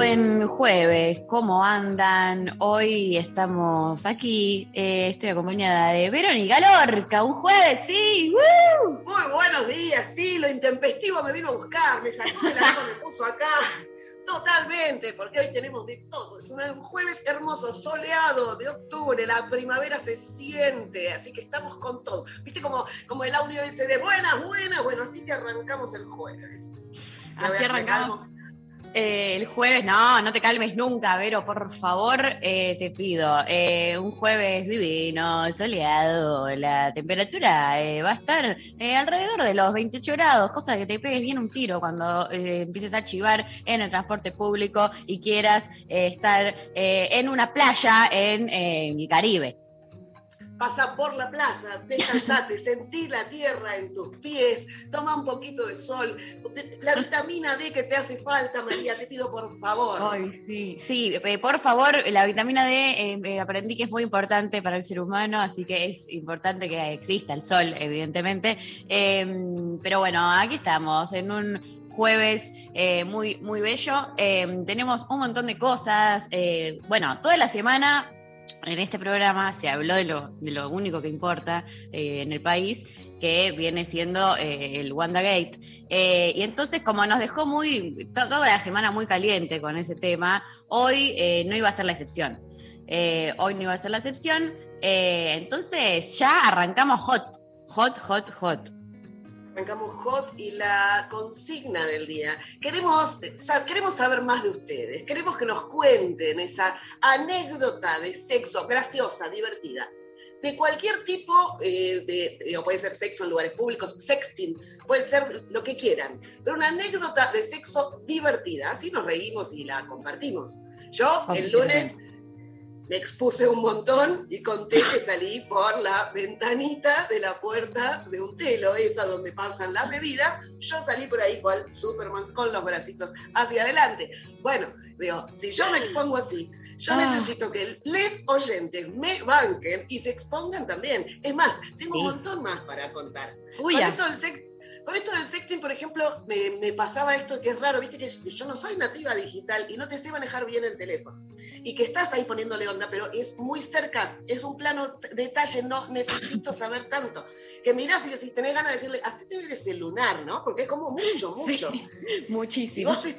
buen jueves, ¿cómo andan? Hoy estamos aquí, eh, estoy acompañada de Verónica Lorca, un jueves, sí, ¡woo! Muy buenos días, sí, lo intempestivo me vino a buscar, me sacó de la cama, me puso acá. Totalmente, porque hoy tenemos de todo. Es un jueves hermoso, soleado de octubre, la primavera se siente, así que estamos con todo. ¿Viste como, como el audio ese de buenas, buenas? Bueno, así que arrancamos el jueves. Así arrancamos. Eh, el jueves, no, no te calmes nunca, Vero, por favor, eh, te pido. Eh, un jueves divino, soleado, la temperatura eh, va a estar eh, alrededor de los 28 grados, cosa que te pegues bien un tiro cuando empieces a chivar en el transporte público y quieras estar en una playa en el Caribe. Pasa por la plaza, descansate, sentí la tierra en tus pies, toma un poquito de sol. La vitamina D que te hace falta, María, te pido por favor. Ay, sí, sí, eh, por favor, la vitamina D eh, eh, aprendí que es muy importante para el ser humano, así que es importante que exista el sol, evidentemente. Eh, pero bueno, aquí estamos en un jueves eh, muy, muy bello. Eh, tenemos un montón de cosas. eh, bueno, toda la semana en este programa se habló de lo, único que importa eh, en el país, que viene siendo eh, el WandaGate. Eh, y entonces, como nos dejó muy, to- toda la semana muy caliente con ese tema, hoy eh, no iba a ser la excepción. Hoy no iba a ser la excepción. Entonces, ya arrancamos hot. Hot, hot, hot. Arrancamos hot y la consigna del día. Queremos, sa- queremos saber más de ustedes. Queremos que nos cuenten esa anécdota de sexo graciosa, divertida. De cualquier tipo, eh, de, eh, o puede ser sexo en lugares públicos, sexting, puede ser lo que quieran, pero una anécdota de sexo divertida, así nos reímos y la compartimos. Yo el lunes me expuse un montón y conté que salí por la ventanita de la puerta de un telo, esa donde pasan las bebidas. Yo salí por ahí cual Superman con los bracitos hacia adelante. Bueno, digo, si yo me expongo así, yo Ah. necesito que les oyentes me banquen y se expongan también. Es más, tengo Sí. un montón más para contar. Uy, Con esto, del con esto del sexting, por ejemplo, me, me pasaba esto que es raro, viste que yo no soy nativa digital y no te sé manejar bien el teléfono. Y que estás ahí poniéndole onda, pero es muy cerca, es un plano detalle, no necesito saber tanto. Que mirás y decís, tenés ganas de decirle, hacete ver ese lunar, ¿no? Porque es como mucho, mucho. Sí, muchísimo. vos es-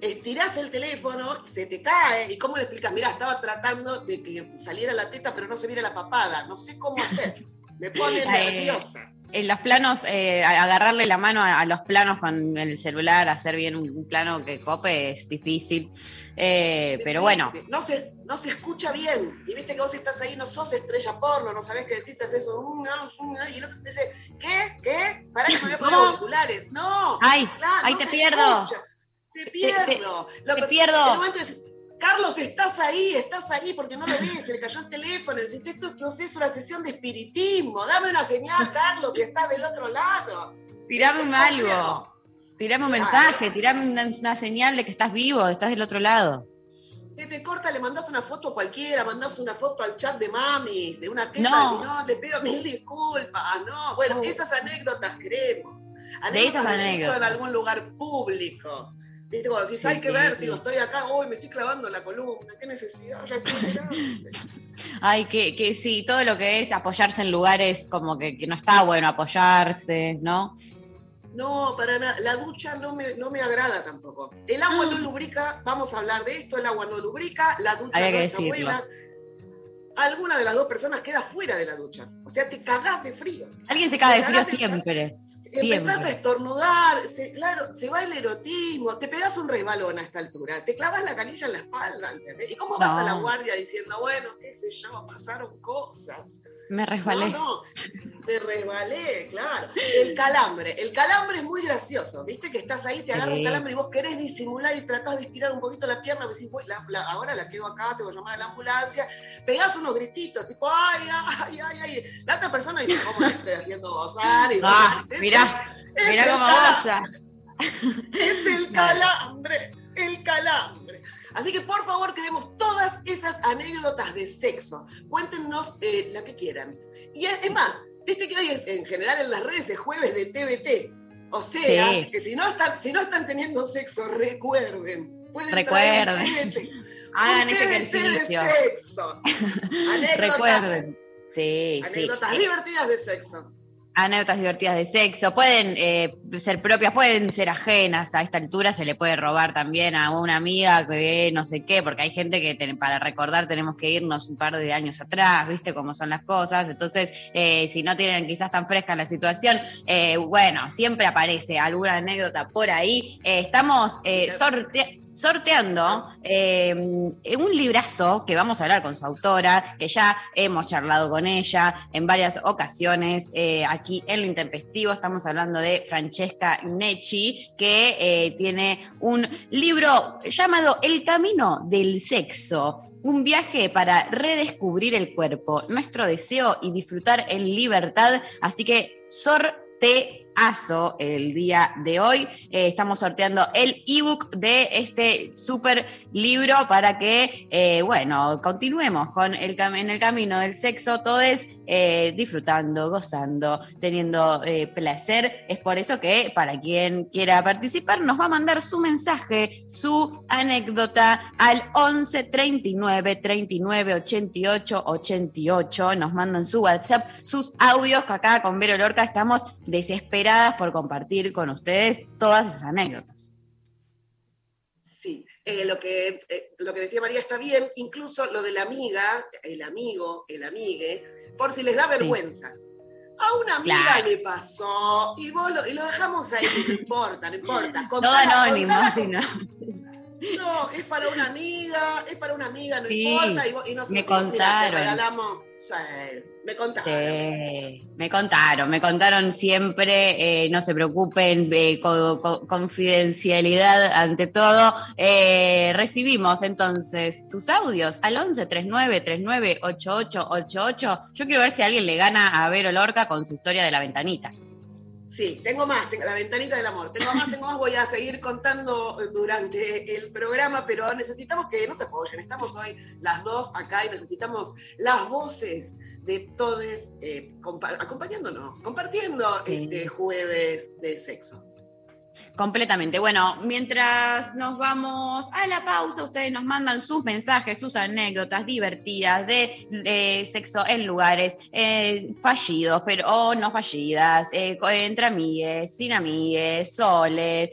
estirás el teléfono, se te cae, ¿y cómo le explicas? Mirá, estaba tratando de que saliera la teta, pero no se viera la papada, no sé cómo hacer. Me pone Eh, nerviosa. En los planos, eh, agarrarle la mano a, a los planos con el celular, hacer bien un, un plano que cope es difícil. Eh, pero bueno, Difícil. No se, no se escucha bien. Y viste que vos estás ahí, no sos estrella porno, no sabés qué decís, haces eso. Y el otro te dice, ¿qué? ¿Qué? Pará que me voy a poner auriculares. No. ay, claro, ay, no te pierdo. Te pierdo. Lo te pierdo. En un momento decís, Carlos, estás ahí, estás ahí, porque no lo ves, se le cayó el teléfono. Y decís, esto no sé, es una sesión de espiritismo. Dame una señal, Carlos, si estás del otro lado. tirame un algo. Tirame un mensaje, tirame una, una señal de que estás vivo, estás del otro lado. Te corta, le mandás una foto a cualquiera, mandás una foto al chat de mamis, de una teta, No. si no, le pido mil disculpas, no. Bueno, No. esas anécdotas queremos. De esas anécdotas. en algún lugar público. Viste, cuando decís, hay que ver, digo, estoy acá, hoy me estoy clavando la columna, qué necesidad, ya estoy. Ay, que, que sí, todo lo que es apoyarse en lugares como que, que no está bueno apoyarse, ¿no? No, para nada. La ducha no me, no me agrada tampoco. El agua Ah. no lubrica, vamos a hablar de esto, el agua no lubrica, la ducha no está buena. Alguna de las dos personas queda fuera de la ducha. O sea, te cagás de frío. Alguien se caga de frío de- siempre. Empezás Siempre. a estornudar, se- claro, se va el erotismo, te pegas un resbalón a esta altura, te clavas la canilla en la espalda, ¿entendés? ¿Y cómo vas a la guardia diciendo, bueno, qué sé yo, pasaron cosas? Me resbalé. No, no, me resbalé, claro. El calambre, el calambre es muy gracioso, ¿viste? Que estás ahí, te agarra un Sí. calambre y vos querés disimular y tratás de estirar un poquito la pierna, decís, "Uy, la- la- ahora la quedo acá, tengo que llamar a la ambulancia, pegás unos grititos, tipo, ay, ay, ay, ay. La otra persona dice, ¿cómo le estoy haciendo gozar? Y Ah, decís, mirá, "Es Mirá cómo goza. Es el calambre, el calambre. Así que por favor queremos todas esas anécdotas de sexo. Cuéntenos eh, la que quieran. Y es, es más, viste que hoy es, en general en las redes es jueves de TBT. O sea, Sí. que si no, están, si no están teniendo sexo, recuerden. Pueden Recuerden. Hagan ese ejercicio. de sexo. Anécdotas, Recuerden. Sí, sí. anécdotas divertidas de sexo. Anécdotas divertidas de sexo, pueden eh, ser propias, pueden ser ajenas, a esta altura se le puede robar también a una amiga que no sé qué, porque hay gente que ten- para recordar tenemos que irnos un par de años atrás, viste cómo son las cosas, entonces eh, si no tienen quizás tan fresca la situación, eh, bueno, siempre aparece alguna anécdota por ahí. Estamos eh, sorte- sorteando eh, un librazo que vamos a hablar con su autora, que ya hemos charlado con ella en varias ocasiones eh, aquí en Lo Intempestivo. Estamos hablando de Francesca Necci, que eh, tiene un libro llamado El Camino del Sexo. Un viaje para redescubrir el cuerpo, nuestro deseo y disfrutar en libertad. Así que sorteazo el día de hoy. Eh, estamos sorteando el ebook de este súper libro para que, eh, bueno, continuemos con el en el camino del sexo, todo es eh, disfrutando, gozando, teniendo eh, placer. Es por eso que para quien quiera participar nos va a mandar su mensaje, su anécdota al 11 39 39 88 88. Nos mandan su WhatsApp, sus audios, que acá con Vero Lorca estamos desesperadas por compartir con ustedes todas esas anécdotas. Eh, lo, que, eh, lo que decía María está bien, incluso lo de la amiga, el amigo, el amigue, por si les da vergüenza. A una amiga Claro. le pasó y, vos lo, y lo dejamos ahí, no importa, no importa. Contala- anónimo, contala si no. No, es para una amiga, es para una amiga, no Sí, importa. Y, vos- y nosotros me "Mira, te contaron". regalamos, sí, me contaron. Sí, me contaron, me contaron siempre, eh, no se preocupen, eh, co- co- confidencialidad ante todo. Eh, recibimos entonces sus audios al 11 39 39 88 88. Yo quiero ver si alguien le gana a Vero Lorca con su historia de la ventanita. Sí, tengo más, tengo la ventanita del amor. Tengo más, tengo más, voy a seguir contando durante el programa, pero necesitamos que no se apoyen. Estamos hoy las dos acá y necesitamos las voces de todos eh, compa- acompañándonos, compartiendo este jueves de sexo. Completamente. Bueno, mientras nos vamos a la pausa, ustedes nos mandan sus mensajes, sus anécdotas divertidas de eh, sexo en lugares eh, fallidos, pero o no fallidas, eh, entre amigues, sin amigues, soles,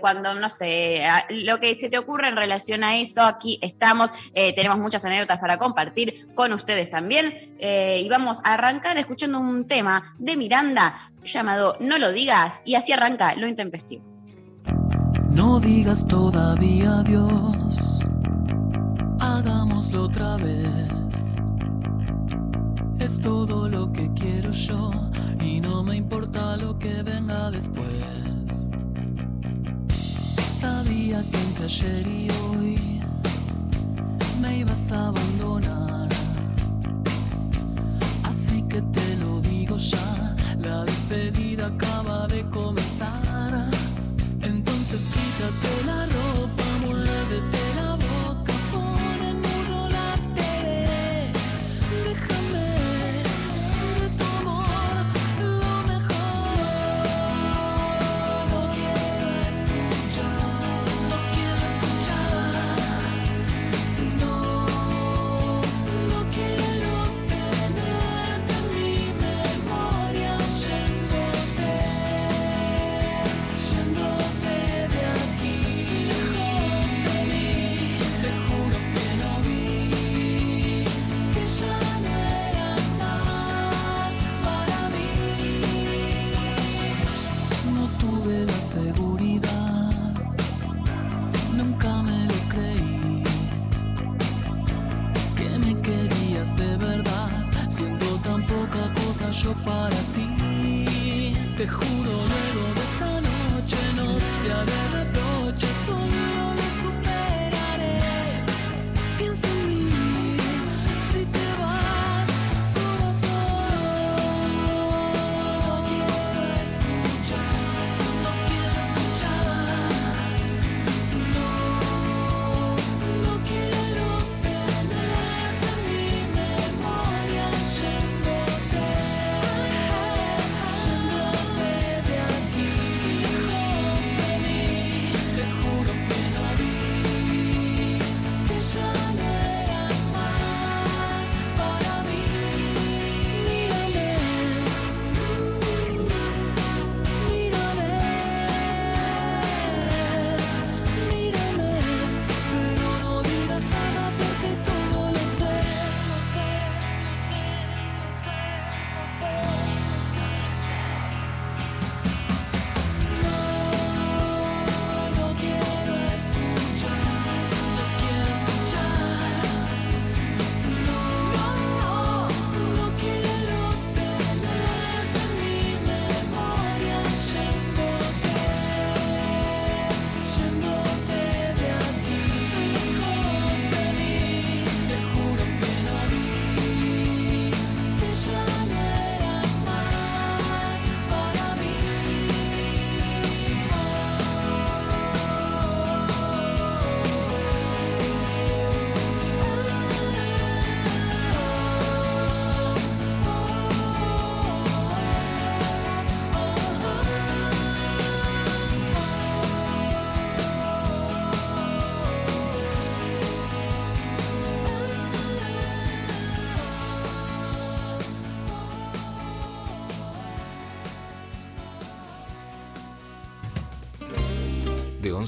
cuando no sé, lo que se te ocurre en relación a eso, aquí estamos. Tenemos muchas anécdotas para compartir con ustedes también. y vamos a arrancar escuchando un tema de Miranda llamado No lo digas, y así arranca lo intempestivo. No digas todavía adiós, hagámoslo otra vez. Es todo lo que quiero yo y no me importa lo que venga después. Sabía que entre ayer y hoy me ibas a abandonar. Así que te lo digo ya, la despedida acaba de comenzar. Entonces quítate la ropa, хуже.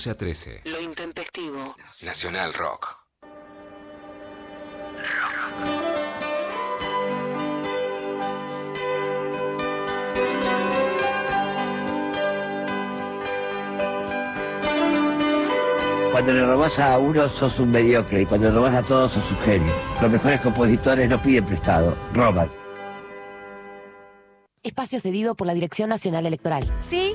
11 a 13. Lo intempestivo. Nacional Rock. Cuando le robas a uno sos un mediocre y cuando le robas a todos sos un genio. Los mejores compositores no piden prestado, roban. Espacio cedido por la Dirección Nacional Electoral. Sí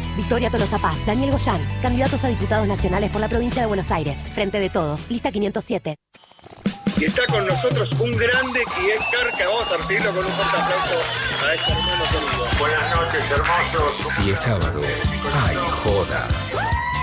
Victoria Tolosa Paz, Daniel Goyán, candidatos a diputados nacionales por la provincia de Buenos Aires. Frente de todos, lista 507. Y está con nosotros un grande y es Carca. Vamos a recibirlo con un fuerte aplauso a este hermano. Buenas noches, hermosos. Si es sábado, hay joda.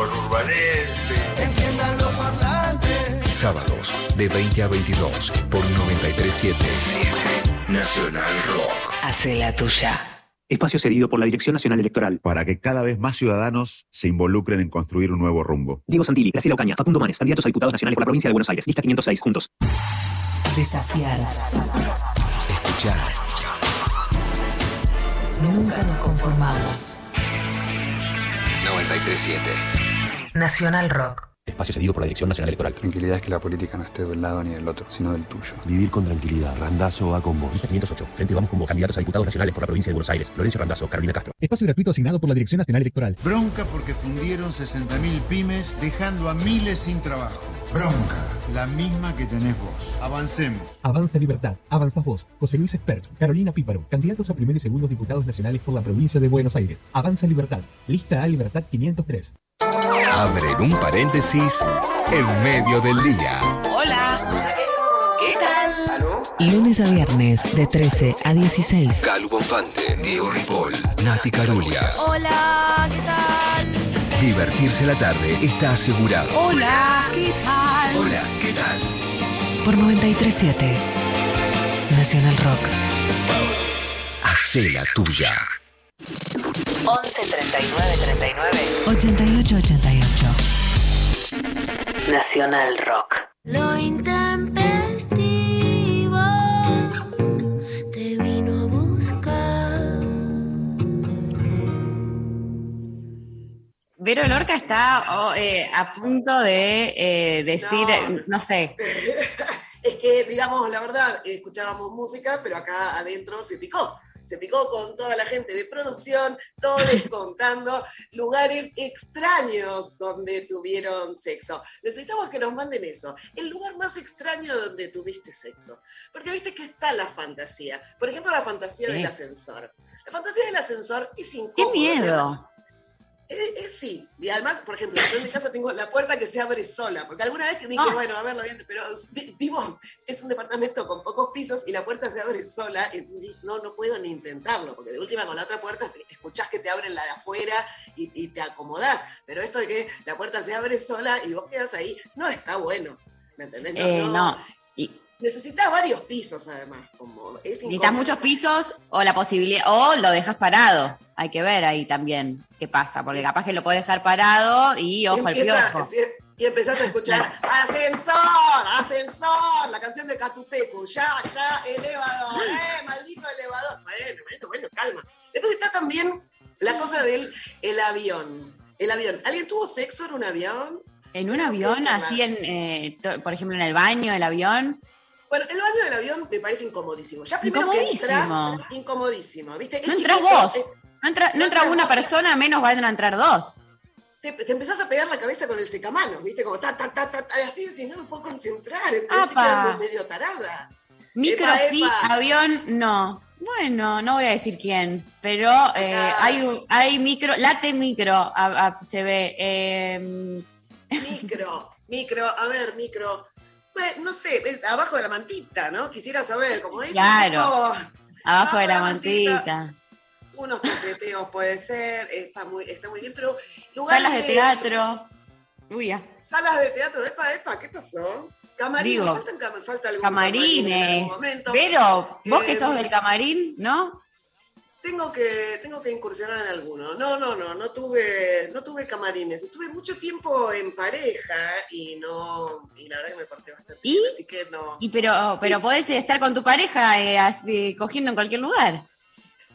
conurbanenses. Enciendan los parlantes. Sábados, de 20 a 22, por 937 Nacional Rock. Hace la tuya. Espacio cedido por la Dirección Nacional Electoral. Para que cada vez más ciudadanos se involucren en construir un nuevo rumbo. Diego Santilli, Graciela Ocaña, Facundo Manes, candidatos a diputados nacionales por la provincia de Buenos Aires. Lista 506, juntos. Desafiar. Escuchar. Nunca nos conformamos. 937 Nacional Rock. Espacio cedido por la Dirección Nacional Electoral. Tranquilidad es que la política no esté de un lado ni del otro, sino del tuyo. Vivir con tranquilidad. Randazo va con vos. Lista 508. Frente vamos como candidatos a diputados nacionales por la provincia de Buenos Aires. Florencio Randazo, Carolina Castro. Espacio gratuito asignado por la Dirección Nacional Electoral. Bronca porque fundieron 60.000 pymes dejando a miles sin trabajo. Bronca, la misma que tenés vos. Avancemos. Avanza Libertad, avanzas vos. José Luis Expert, Carolina Píparo, candidatos a primer y segundo diputados nacionales por la provincia de Buenos Aires. Avanza Libertad, lista A Libertad 503. Abren un paréntesis en medio del día. Hola. ¿Qué tal? Lunes a viernes de 13 a 16. Calu Bonfante, Diego Ripoll, Nati Carulias. Hola, ¿qué tal? Divertirse la tarde está asegurado. Hola, ¿qué tal? Hola, ¿qué tal? Por 937 Nacional Rock. Hacé la tuya. 11 39 39 88 88. Nacional Rock. Lo intempestivo te vino a buscar. Vero Lorca está oh, eh, a punto de eh, decir, no. No. sé, Es que, digamos, la verdad, escuchábamos música, pero acá adentro se picó. Se picó con toda la gente de producción, todos contando lugares extraños donde tuvieron sexo. Necesitamos que nos manden eso. El lugar más extraño donde tuviste sexo. Porque viste que está la fantasía. Por ejemplo, la fantasía Sí. del ascensor. La fantasía del ascensor es qué incómodo. miedo. Eh, eh, sí, y además, por ejemplo, yo en mi casa tengo la puerta que se abre sola, porque alguna vez que dije, Ah. bueno, a verlo bien, pero vi- vivo, es un departamento con pocos pisos y la puerta se abre sola, entonces no, no puedo ni intentarlo, porque de última con la otra puerta escuchás que te abren la de afuera y, y te acomodás, pero esto de que la puerta se abre sola y vos quedas ahí, no está bueno, ¿me entendés? No, Eh, no. Y, Necesitas varios pisos además, como es necesitas muchos pisos o la posibilidad, o lo dejas parado. Hay que ver ahí también qué pasa, porque capaz que lo puedes dejar parado y ojo al piojo. Y empezás a escuchar ascensor, ascensor, la canción de Catupecu, ya, ya, elevador, eh, maldito elevador. Bueno, bueno, bueno, calma. Después está también la cosa del el avión. El avión. ¿Alguien tuvo sexo en un avión? En un avión, así en, eh, por ejemplo, en el baño del avión. Bueno, el baño del avión me parece incomodísimo. Ya primero que Incomodísimo. entras, incomodísimo, ¿viste? Es No entras vos. es- No entra, no una persona, menos van a entrar dos. te, te empezás a pegar la cabeza con el secamanos, ¿viste? Como ta, ta, ta, ta, ta, así decís, no me puedo concentrar, me estoy Apa. quedando medio tarada. Micro Epa, sí, epa. avión no. Bueno, no voy a decir quién, pero eh, Ah. hay, hay micro, late micro, a- a- se ve. eh, Micro, micro, a ver, micro. Bueno, no sé, es abajo de la mantita, ¿no? Quisiera saber, como dice. Claro. abajo de la la mantita. mantita. Unos toqueteos puede ser, está muy, está muy bien, pero lugares Salas de teatro. Uy, ya. Salas de teatro, epa, epa, ¿qué pasó? Camarines, Digo, faltan falta algún camarín en Camarines. algún momento. Pero, vos que Eh, sos del camarín, ¿no? Tengo que, tengo que incursionar en alguno. No, no, no, no tuve, no tuve camarines. Estuve mucho tiempo en pareja y no, y la verdad que me porté bastante ¿Y? bien, así que no. Y pero, pero podés estar con tu pareja eh, así, cogiendo en cualquier lugar.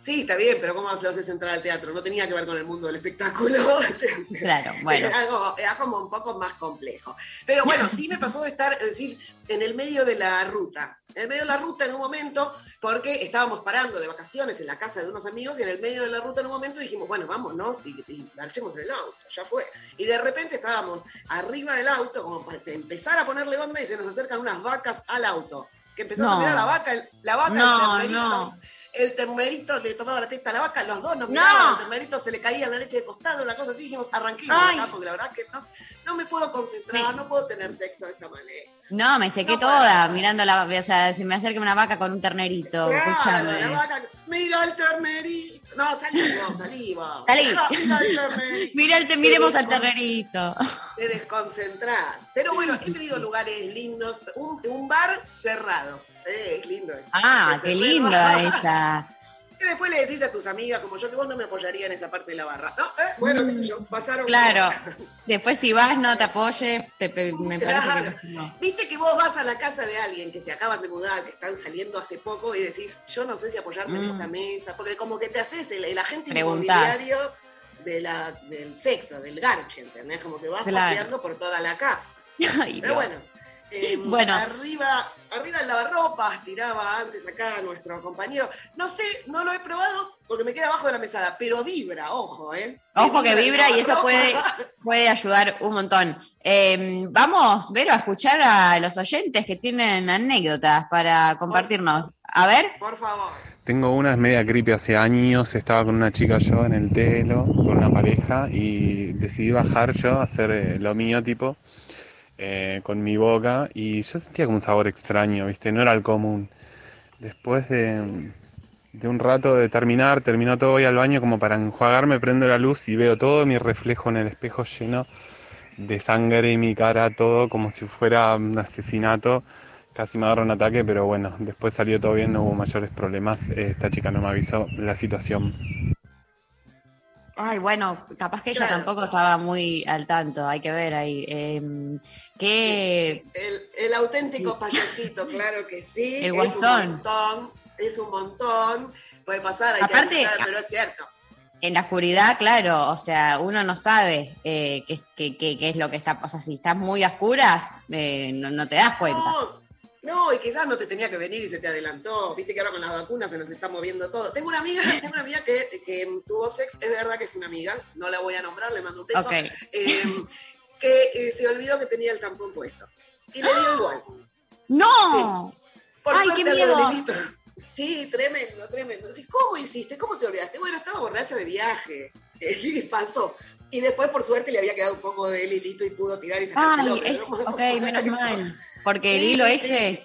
Sí, está bien, pero ¿cómo lo haces entrar al teatro? No tenía que ver con el mundo del espectáculo. Claro, bueno. Era como, era como un poco más complejo. Pero bueno, sí me pasó de estar, es decir, en el medio de la ruta. En el medio de la ruta en un momento, porque estábamos parando de vacaciones en la casa de unos amigos y en el medio de la ruta en un momento dijimos, bueno, vámonos y, y marchemos en el auto, ya fue. Y de repente estábamos arriba del auto, como para empezar a ponerle onda y se nos acercan unas vacas al auto. Que empezás a mirar la vaca, la vaca, No, el no. El ternerito le tomaba la testa a la vaca, los dos nos No. miraban, al ternerito se le caía la leche de costado, una cosa así, dijimos, arranquemos Ay. acá, porque la verdad que no, no me puedo concentrar, no puedo tener sexo de esta manera. No, me sequé No, toda mirando la. O sea, si me acerca una vaca con un ternerito. Claro, la vaca, mira el ternerito. No, salí vos, salí vos. Salí. Mira, el te- miremos Te al ternerito. Te desconcentrás. Pero bueno, he tenido lugares lindos, un, un bar cerrado. Eh, es lindo eso. Ah, qué bar. linda esa. Que después le decís a tus amigas, como yo, que vos no me apoyaría en esa parte de la barra. No, eh, bueno, qué sé yo, pasaron Claro. cosas. Después, si vas, no te apoyes. te- me Claro. parece que no. Viste que vos vas a la casa de alguien que se acaban de mudar, que están saliendo hace poco y decís, yo no sé si apoyarme en Mm. esta mesa, porque como que te haces el, el agente Preguntás. inmobiliario de la, del sexo, del garche, ¿entendés? Como que vas Claro. paseando por toda la casa. Ay, Pero Dios. bueno, eh, Bueno. arriba, arriba el lavarropas, tiraba antes acá nuestro compañero. No sé, no lo he probado porque me queda abajo de la mesada, pero vibra, ojo, ¿eh? Ojo que vibra y eso puede, puede ayudar un montón. Eh, vamos, Vero, a escuchar a los oyentes que tienen anécdotas para compartirnos. A ver. Por favor. Tengo una es media creepy hace años, estaba con una chica yo en el telo, con una pareja, y decidí bajar yo a hacer eh, lo mío, tipo, eh, con mi boca, y yo sentía como un sabor extraño, ¿viste? No era el común. Después de, de un rato de terminar, terminó todo, voy al baño como para enjuagarme, prendo la luz y veo todo mi reflejo en el espejo lleno de sangre y mi cara, todo como si fuera un asesinato. Casi me agarró un ataque, pero bueno, después salió todo bien, no hubo mayores problemas. Esta chica no me avisó la situación. Ay, bueno, capaz que ella tampoco estaba muy al tanto, hay que ver ahí. Eh, ¿Qué? El, el auténtico payasito, claro que sí. El Es un guasón. montón, es un montón. Puede pasar, hay Aparte- que avisar, pero es cierto. En la oscuridad, claro, o sea, uno no sabe eh, qué, qué- qué- qué es lo que está, o sea, si estás muy a oscuras, eh, no, no te das cuenta. No, no, y quizás no te tenía que venir y se te adelantó. Viste que ahora con las vacunas se nos está moviendo todo. Tengo una amiga, tengo una amiga que, que tuvo sex, es verdad que es una amiga, no la voy a nombrar, le mando un beso. Ok. eh, que eh, se olvidó que tenía el tampón puesto. Y le dio igual. ¡No! Por ¡Ay, qué miedo! Sí, tremendo, tremendo. Sí, ¿Cómo hiciste? ¿Cómo te olvidaste? Bueno, estaba borracha de viaje. Y pasó. Y después, por suerte, le había quedado un poco de hilito y pudo tirar y sacárselo. Ay, es, ok, menos mal. Porque el Sí, hilo sí, ese es,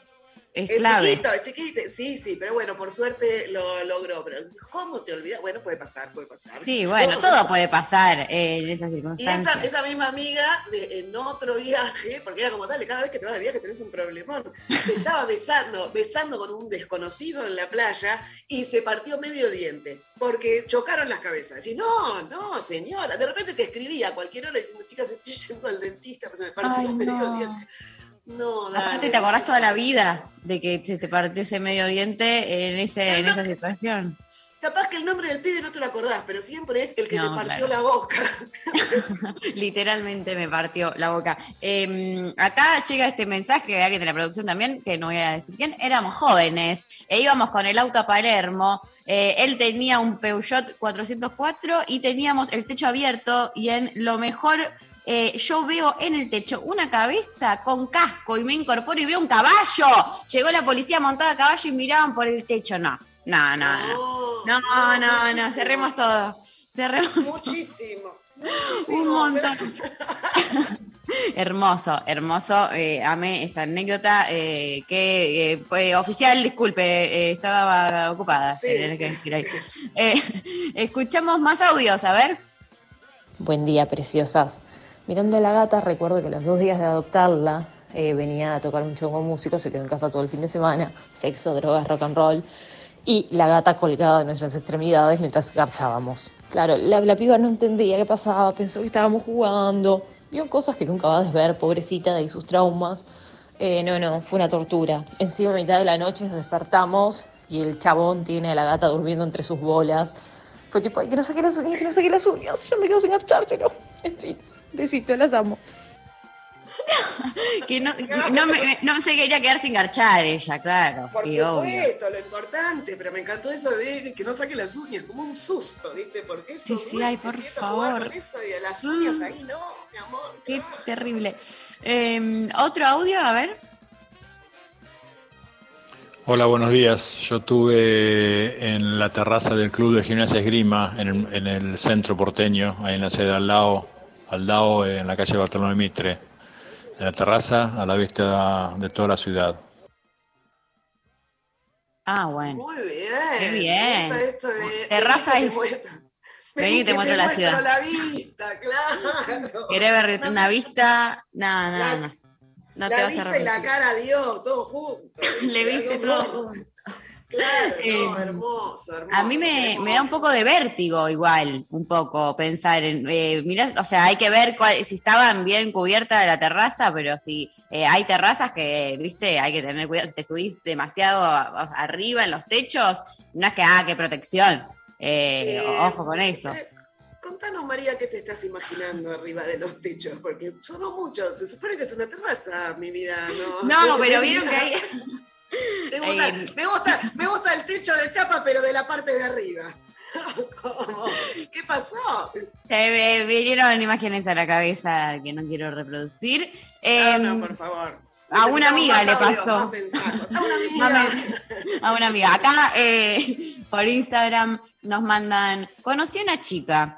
es Es clave. chiquito, es chiquito. Sí, sí, pero bueno, por suerte lo logró. Pero ¿cómo te olvidas? Bueno, puede pasar, puede pasar. Sí, bueno, todo puede pasar eh, en esas Y circunstancias. esa, esa misma amiga, de- en otro viaje, porque era como dale, cada vez que te vas de viaje tenés un problemón, se estaba besando, besando con un desconocido en la playa y se partió medio diente, porque chocaron las cabezas. Y no, no, señora, de repente te escribía a cualquier hora diciendo, chicas, estoy yendo al dentista, pues se me partió Ay, medio no. diente. No, dale. Aparte te acordás toda la vida de que se te partió ese medio diente en, ese, en esa situación. Capaz que el nombre del pibe no te lo acordás, pero siempre es el que No, te partió claro. la boca. Literalmente me partió la boca. Eh, acá llega este mensaje de alguien de la producción también, que no voy a decir quién. Éramos jóvenes e íbamos con el auto a Palermo. Eh, él tenía un Peugeot 404 y teníamos el techo abierto y en lo mejor eh, yo veo en el techo una cabeza con casco y me incorporo y veo un caballo. Llegó la policía montada a caballo y miraban por el techo. No, no, no, no. No, no, no, cerremos todo. Cerremos Muchísimo. muchísimo. un montón. hermoso, hermoso. Eh, amé esta anécdota. eh, que eh, oficial, disculpe, eh, estaba ocupada. Sí. eh, tenés que decir ahí. Eh, escuchamos más audios, a ver. Buen día, preciosas. Mirando a la gata, recuerdo que los dos días de adoptarla eh, venía a tocar un chongo músico, se quedó en casa todo el fin de semana, sexo, drogas, rock and roll, y la gata colgada de nuestras extremidades mientras garchábamos. Claro, la, la piba no entendía qué pasaba, pensó que estábamos jugando, vio cosas que nunca va a ver, pobrecita, de sus traumas. Eh, no, no, fue una tortura. Encima, a mitad de la noche nos despertamos y el chabón tiene a la gata durmiendo entre sus bolas. Fue tipo, ay, que no saqué las uñas, que no saqué las uñas, yo me quedo sin garchárselo. En fin, besito, las amo. Que no, no, me- no se quería quedar sin garchar ella, claro. Por obvio. supuesto, lo importante, pero me encantó eso de que no saque las uñas, como un susto, ¿viste? Porque eso. Sí, sí, ay, por favor. con eso y a las uñas Mm. ahí, no, mi amor. Qué terrible. Eh, Otro audio, a ver. Hola, buenos días. Yo estuve en la terraza del Club de Gimnasia Esgrima, en el, en el centro porteño, ahí en la sede al lado, al lado en la calle Bartolomé Mitre. En la terraza, a la vista de toda la ciudad. Ah, bueno. Muy bien. Qué bien. Me gusta esto de. Terraza vení que es- te muestro- vení que te muestro la ciudad. la vista, claro. ¿Querés ver No una vista? No, no, no. No te la vas a vista y la cara a Dios, todo junto. Le viste todo muy- Claro, no, Eh, hermoso, hermoso. A mí me, hermoso. me da un poco de vértigo igual, un poco pensar en, eh, mirá, o sea, hay que ver cuál, si estaban bien cubiertas la terraza, pero si eh, hay terrazas que, viste, hay que tener cuidado, si te subís demasiado arriba en los techos, no es que, ah, qué protección, Eh, ojo con eso. Contanos, María, qué te estás imaginando arriba de los techos, porque sonó mucho. Se supone que es una terraza, mi vida, ¿no? No, pero vieron que hay... Me gusta, Eh, me, gusta, me gusta el techo de chapa, pero de la parte de arriba. ¿Cómo? ¿Qué pasó? Eh, vinieron imágenes a la cabeza que no quiero reproducir. Ah, Em, no, por favor. a una amiga le audio, pasó. A una amiga. A una amiga. Acá eh, por Instagram nos mandan, conocí a una chica,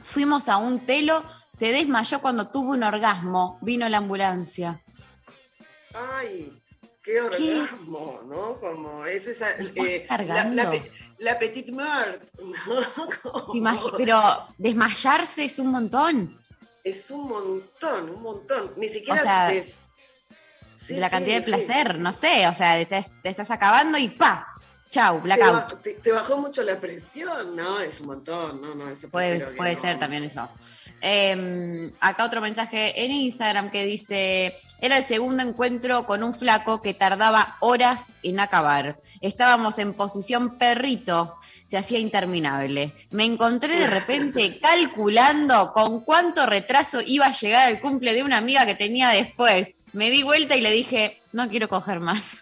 fuimos a un telo, se desmayó cuando tuvo un orgasmo, vino la ambulancia. Ay, qué orgasmo, ¿no? Como es esa. eh, la, la, la petite meurtre, ¿no? Como- ¿Te imagi- Pero desmayarse es un montón. Es un montón, un montón. Ni siquiera O sea, es. Sí, la sí, cantidad de placer, no sé, o sea, te, te estás acabando y ¡pa! Chau, Te, blackout. te- te bajó mucho la presión, ¿no? Es un montón, no, no, eso Puede, puede no. ser también eso. Eh, acá otro mensaje en Instagram que dice, era el segundo encuentro con un flaco que tardaba horas en acabar. Estábamos en posición perrito, se hacía interminable. Me encontré de repente calculando con cuánto retraso iba a llegar el cumple de una amiga que tenía después. Me di vuelta y le dije, no quiero coger más.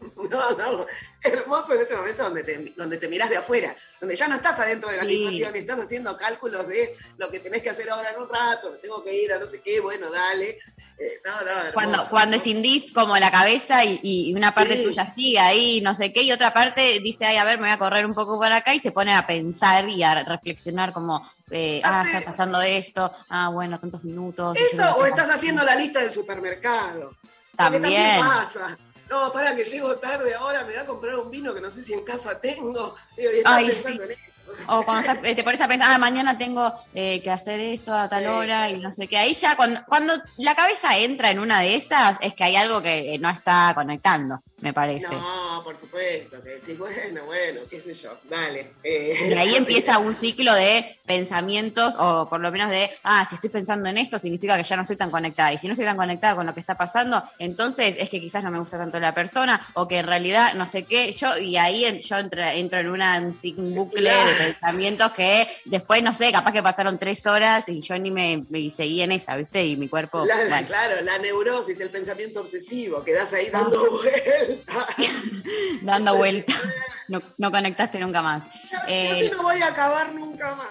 No, no, hermoso en ese momento donde te, donde te mirás de afuera, donde ya no estás adentro de la Sí. situación, estás haciendo cálculos de lo que tenés que hacer ahora en un rato, me tengo que ir a no sé qué, bueno, dale. Eh, no, no, hermoso, Cuando, cuando escindís como la cabeza y, y una parte Sí. tuya sigue ahí, no sé qué, y otra parte dice, ay, a ver, me voy a correr un poco por acá y se pone a pensar y a reflexionar como, eh, ah, está pasando esto, ah, bueno, tantos minutos. Eso, o estás haciendo la lista del supermercado. Porque También. pasa. No, para que llego tarde ahora, me voy a comprar un vino que no sé si en casa tengo. Digo, y Ay, pensando sí. en eso. O cuando estás- eh, te pones a pensar, ah, mañana tengo eh, que hacer esto a tal Sí. hora y no sé qué. Ahí ya, cuando, cuando la cabeza entra en una de esas, es que hay algo que no está conectando. Me parece. No, por supuesto, que decís, bueno, bueno, qué sé yo, dale. eh, Y ahí así empieza un ciclo de pensamientos, o por lo menos de, ah, si estoy pensando en esto, significa que ya no estoy tan conectada. Y si no estoy tan conectada con lo que está pasando, entonces es que quizás no me gusta tanto la persona, o que en realidad no sé qué, yo, y ahí yo entro, entro en una, un, bucle de pensamientos que después, no sé, capaz que pasaron tres horas y yo ni me, me seguí en esa, ¿viste? Y mi cuerpo. La- bueno. Claro, la neurosis, el pensamiento obsesivo, quedás ahí dando vueltas. dando vuelta. No, no conectaste nunca más. Eh, Así no voy a acabar nunca más.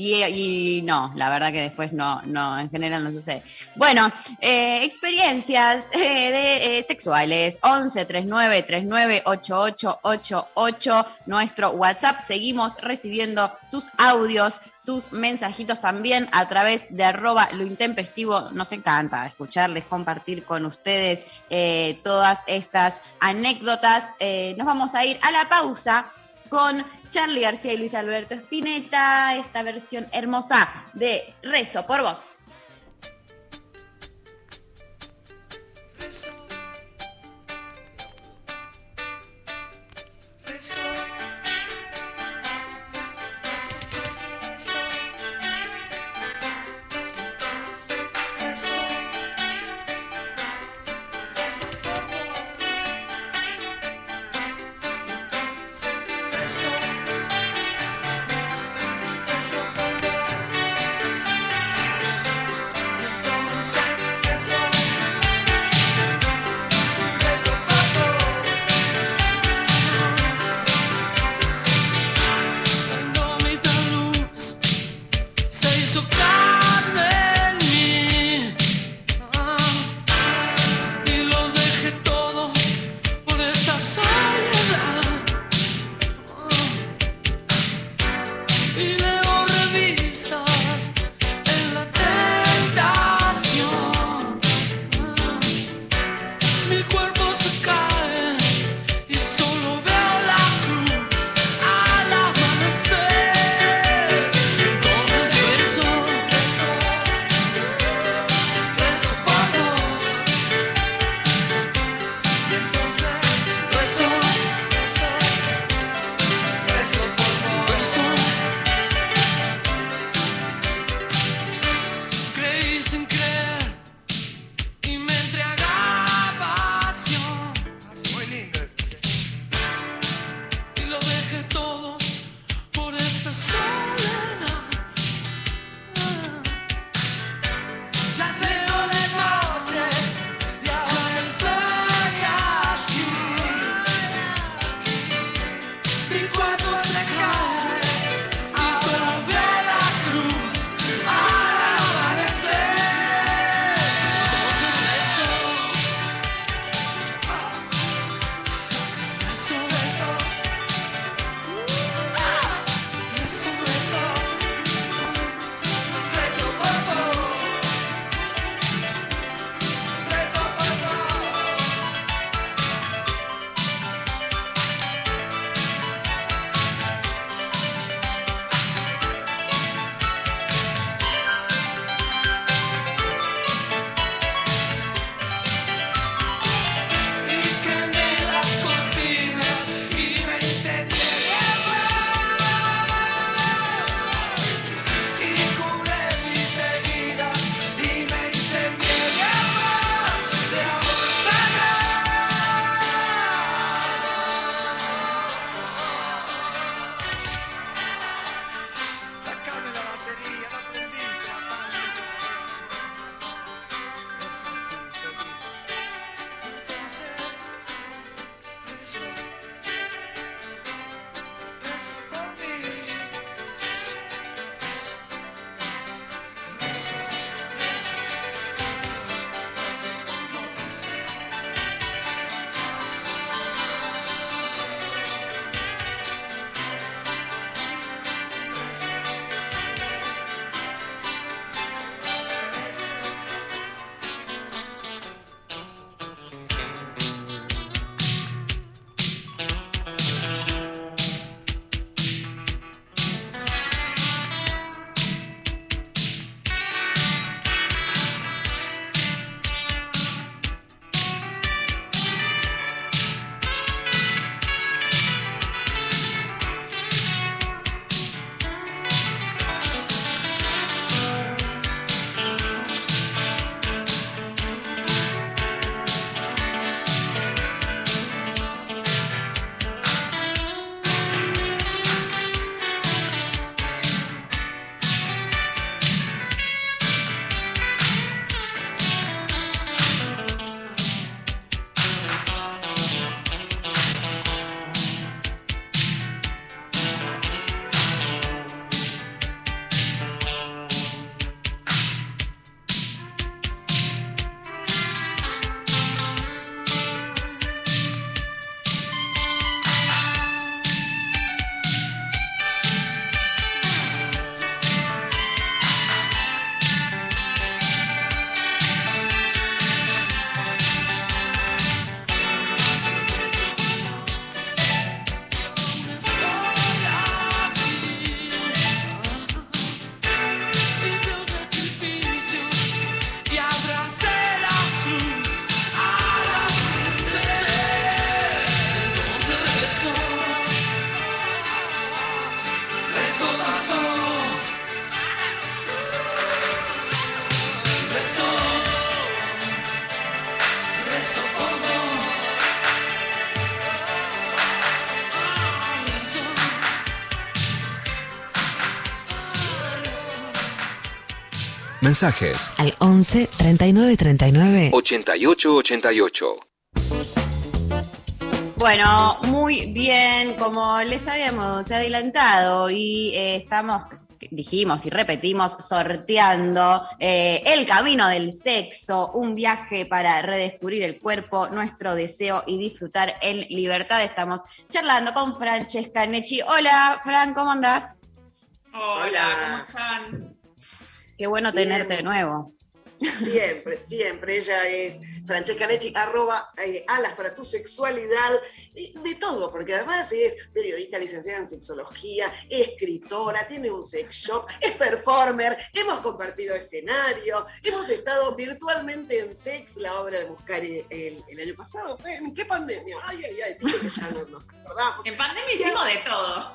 Y, no, la verdad que después no, no, en general no sucede. Bueno, eh, experiencias eh, de, eh, sexuales, 11 39 39 88 88, nuestro WhatsApp. Seguimos recibiendo sus audios, sus mensajitos también a través de arroba lo intempestivo. Nos encanta escucharles, compartir con ustedes todas estas anécdotas. Nos vamos a ir a la pausa con Charlie García y Luis Alberto Spinetta, esta versión hermosa de Rezo por vos. Mensajes Al 11 39 39 8888. Bueno, muy bien, como les habíamos adelantado y eh, estamos, dijimos y repetimos, sorteando eh, el camino del sexo, un viaje para redescubrir el cuerpo, nuestro deseo y disfrutar en libertad. Estamos charlando con Francesca Nechi. Hola, Fran, ¿cómo andás? Hola, ¿cómo están? Qué bueno Bien. tenerte de nuevo. Siempre, siempre. Ella es Francesca Nechi, arroba eh, alas para tu sexualidad, y de todo, porque además es periodista licenciada en sexología, escritora, tiene un sex shop, es performer, hemos compartido escenario, hemos estado virtualmente en Sex, la obra de Muscari el, el año pasado. ¿Fue ¿En qué pandemia? Ay, ay, ay, que ya no nos acordamos. En pandemia hicimos de todo.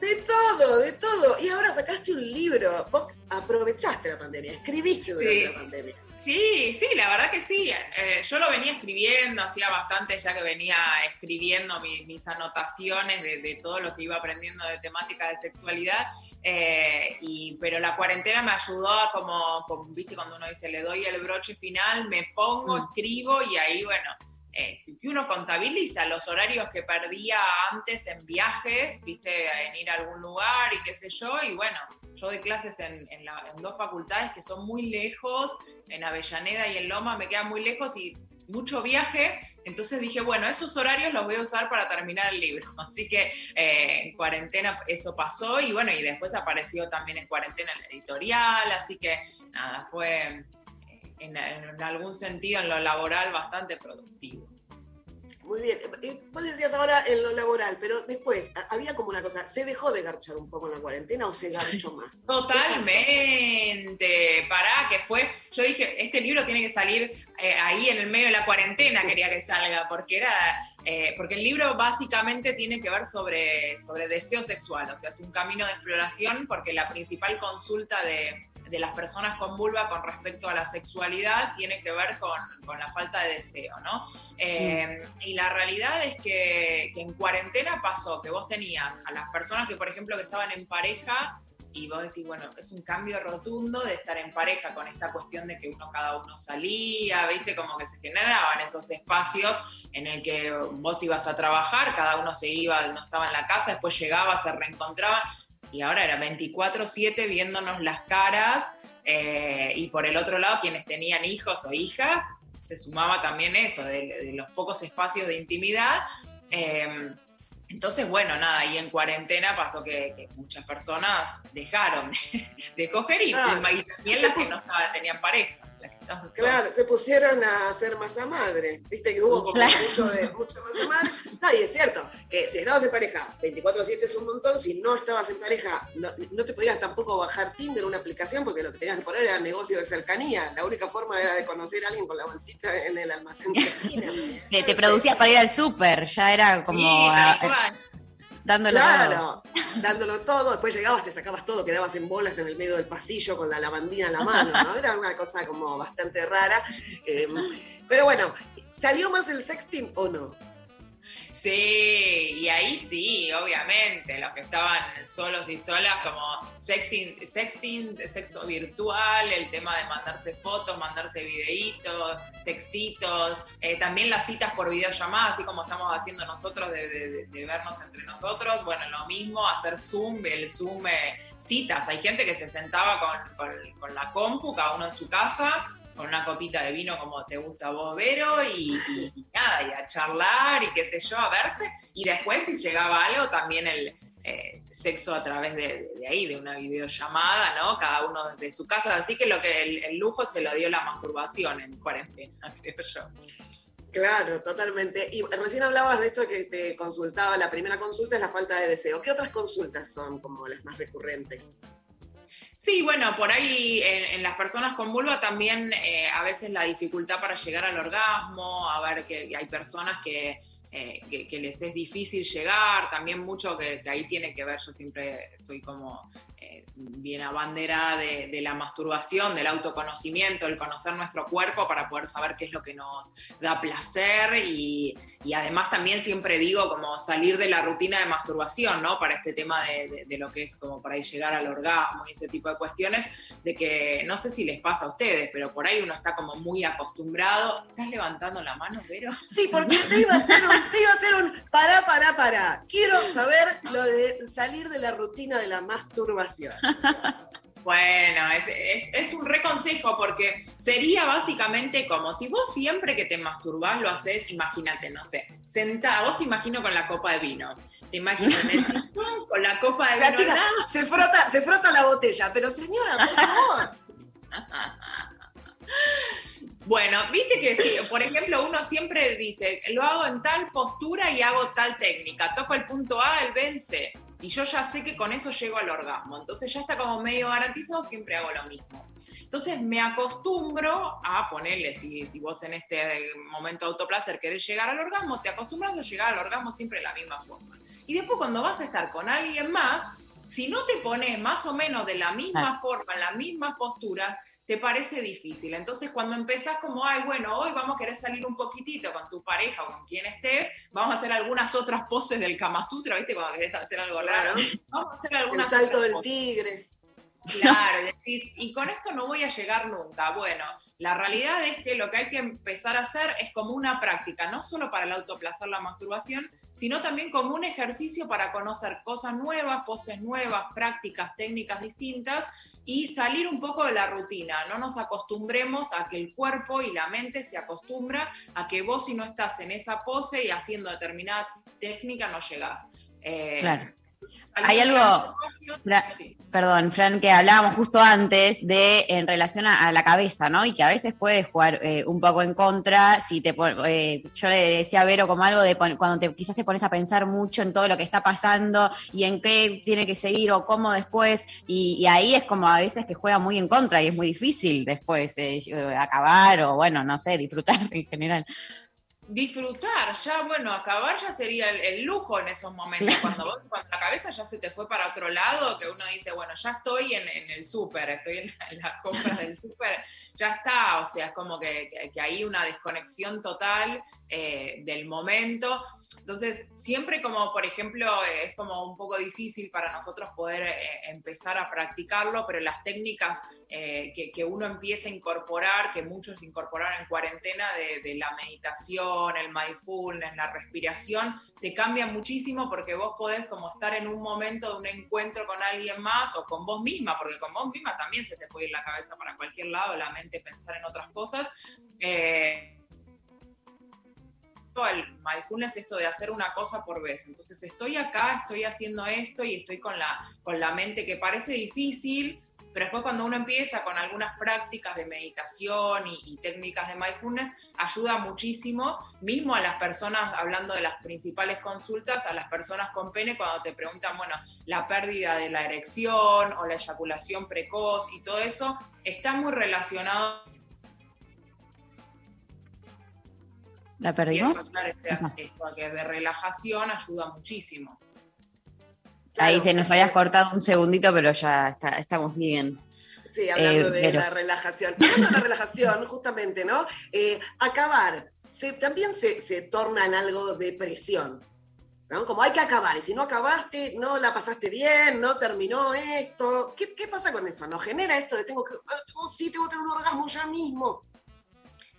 De todo, de todo. Y ahora sacaste un libro. Vos aprovechaste la pandemia, escribiste durante Sí. la pandemia. Sí, sí, la verdad que sí. Eh, yo lo venía escribiendo, hacía bastante ya que venía escribiendo mi- mis anotaciones de, de todo lo que iba aprendiendo de temática de sexualidad. eh, y, pero la cuarentena me ayudó a como, como, viste, cuando uno dice le doy el broche final, me pongo, Mm. escribo y ahí, bueno, eh, que uno contabiliza los horarios que perdía antes en viajes, viste, en ir a algún lugar y qué sé yo, y bueno, yo doy clases en, en dos facultades que son muy lejos, en Avellaneda y en Loma me quedan muy lejos y mucho viaje, entonces dije, bueno, esos horarios los voy a usar para terminar el libro, así que eh, en cuarentena eso pasó y bueno, y después apareció también en cuarentena el editorial, así que nada, fue eh, en, en algún sentido en lo laboral bastante productivo. Muy bien. Vos decías ahora en lo laboral, pero después había como una cosa, ¿se dejó de garchar un poco en la cuarentena o se garchó más? Totalmente, pará, que fue, yo dije, este libro tiene que salir eh, ahí en el medio de la cuarentena, quería que salga, porque era, eh, porque el libro básicamente tiene que ver sobre, sobre deseo sexual, o sea, es un camino de exploración, porque la principal consulta de, de las personas con vulva con respecto a la sexualidad tiene que ver con, con la falta de deseo, ¿no? Eh, y la realidad es que, que en cuarentena pasó que vos tenías a las personas que, por ejemplo, que estaban en pareja, y vos decís, bueno, es un cambio rotundo de estar en pareja con esta cuestión de que uno cada uno salía, viste, como que se generaban esos espacios en el que vos te ibas a trabajar, cada uno se iba, no estaba en la casa, después llegaba, se reencontraba, y ahora era 24/7 viéndonos las caras, eh, y por el otro lado, quienes tenían hijos o hijas, se sumaba también eso, de, de los pocos espacios de intimidad. eh, entonces, bueno, nada, y en cuarentena pasó que, que muchas personas dejaron de, de coger y, Ah, y también las que no estaban, tenían pareja. Que. Claro, se pusieron a hacer masa madre. Viste que hubo como Claro. mucho de mucha masa madre. No, y es cierto que si estabas en pareja, 24-7 es un montón. Si no estabas en pareja, no, no te podías tampoco bajar Tinder, una aplicación, porque lo que tenías que poner era negocio de cercanía. La única forma era de conocer a alguien con la bolsita en el almacén de esquina. Que te producías para ir al súper, ya era como Sí, a- dándolo todo. Claro, dándolo todo, después llegabas, te sacabas todo, quedabas en bolas en el medio del pasillo con la lavandina en la mano, ¿no? Era una cosa como bastante rara. eh, pero bueno, ¿salió más el sexting o no? Sí, y ahí sí, obviamente, los que estaban solos y solas, como sexting, sexting, sexo virtual, el tema de mandarse fotos, mandarse videitos, textitos, eh, también las citas por videollamada, así como estamos haciendo nosotros de, de- de- vernos entre nosotros, bueno, lo mismo, hacer Zoom, el Zoom, eh, citas, hay gente que se sentaba con, con- con la compu, cada uno en su casa, con una copita de vino como te gusta a vos, Vero, y, nada, y a charlar y qué sé yo, a verse. Y después, si llegaba algo, también el eh, sexo a través de, de ahí, de una videollamada, ¿no? Cada uno desde su casa. Así que lo que el, el lujo se lo dio la masturbación en cuarentena, creo yo. Claro, totalmente. Y recién hablabas de esto que te consultaba, la primera consulta es la falta de deseo. ¿Qué otras consultas son como las más recurrentes? Sí, bueno, por ahí en, en las personas con vulva también eh, a veces la dificultad para llegar al orgasmo, a ver que hay personas que, eh, que, que les es difícil llegar, también mucho que, que ahí tiene que ver, yo siempre soy como, eh, eh, bien abanderada de, de la masturbación, del autoconocimiento, el conocer nuestro cuerpo para poder saber qué es lo que nos da placer y, y además también siempre digo como salir de la rutina de masturbación, ¿no? Para este tema de, de- de lo que es como para llegar al orgasmo y ese tipo de cuestiones, de que no sé si les pasa a ustedes, pero por ahí uno está como muy acostumbrado. ¿Estás levantando la mano, Vero? Sí, porque te iba a hacer un, te iba a hacer un pará, pará, pará. Quiero saber lo de salir de la rutina de la masturbación. Bueno, es, es- es un reconsejo porque sería básicamente como si vos siempre que te masturbás lo haces, imagínate, no sé, sentada, vos te imagino con la copa de vino, te imagino en el sillón con la copa de La vino. chica se frota, se frota la botella, pero señora, por favor. Bueno, viste que sí, por ejemplo, uno siempre dice, lo hago en tal postura y hago tal técnica, toco el punto A, el B, el C, y yo ya sé que con eso llego al orgasmo, entonces ya está como medio garantizado, siempre hago lo mismo. Entonces me acostumbro a ponerle, si, si vos en este momento de autoplacer querés llegar al orgasmo, te acostumbras a llegar al orgasmo siempre de la misma forma. Y después cuando vas a estar con alguien más, si no te pones más o menos de la misma forma, en la misma postura, te parece difícil. Entonces, cuando empezás como, ay, bueno, hoy vamos a querer salir un poquitito con tu pareja o con quien estés, vamos a hacer algunas otras poses del Kama Sutra, ¿viste? Cuando querés hacer algo raro. Vamos a hacer El algunas salto otras del poses. tigre. Claro, decís, y con esto no voy a llegar nunca. Bueno, la realidad es que lo que hay que empezar a hacer es como una práctica, no solo para el autoplacer, la masturbación, sino también como un ejercicio para conocer cosas nuevas, poses nuevas, prácticas, técnicas distintas y salir un poco de la rutina. No nos acostumbremos a que el cuerpo y la mente se acostumbra a que vos si no estás en esa pose y haciendo determinada técnica no llegás. Eh, Claro. Hay algo, situación- Fra- sí. perdón, Fran, que hablábamos justo antes de en relación a, a la cabeza, ¿no? Y que a veces puede jugar eh, un poco en contra. Si te eh, yo le decía a Vero como algo de pon- cuando te, quizás te pones a pensar mucho en todo lo que está pasando y en qué tiene que seguir o cómo después. Y, y ahí es como a veces que juega muy en contra y es muy difícil después eh, acabar o, bueno, no sé, disfrutar en general. Disfrutar, ya bueno, acabar ya sería el, el lujo en esos momentos, cuando, vos- cuando la cabeza ya se te fue para otro lado, que uno dice, bueno, ya estoy en, en el súper, estoy en, la- en las compras del súper, ya está, o sea, es como que, que- que hay una desconexión total eh, del momento. Entonces, siempre como, por ejemplo, eh, es como un poco difícil para nosotros poder eh, empezar a practicarlo, pero las técnicas que, uno empieza a incorporar, que muchos incorporaron en cuarentena, de, la meditación, el mindfulness, la respiración, te cambia muchísimo porque vos podés como estar en un momento de un encuentro con alguien más o con vos misma, porque con vos misma también se te puede ir la cabeza para cualquier lado, la mente pensar en otras cosas. El mindfulness es esto de hacer una cosa por vez. Entonces estoy acá, estoy haciendo esto y estoy con la, con la mente que parece difícil, pero después cuando uno empieza con algunas prácticas de meditación y, y técnicas de mindfulness, ayuda muchísimo, mismo a las personas, hablando de las principales consultas, a las personas con pene cuando te preguntan, bueno, la pérdida de la erección o la eyaculación precoz y todo eso, está muy relacionado ¿La y perdimos? eso, claro, este aspecto que de relajación ayuda muchísimo. Ahí se nos habías cortado un segundito, pero ya está- estamos bien. Sí, hablando Eh, de pero- la relajación. Hablando de la relajación, justamente, ¿no? Eh, acabar se, también se, se torna en algo de presión. ¿no? Como hay que acabar, y si no acabaste, no la pasaste bien, no terminó esto. ¿Qué, qué pasa con eso? ¿Nos genera esto de tengo que, tengo- sí, tengo que tener un orgasmo ya mismo?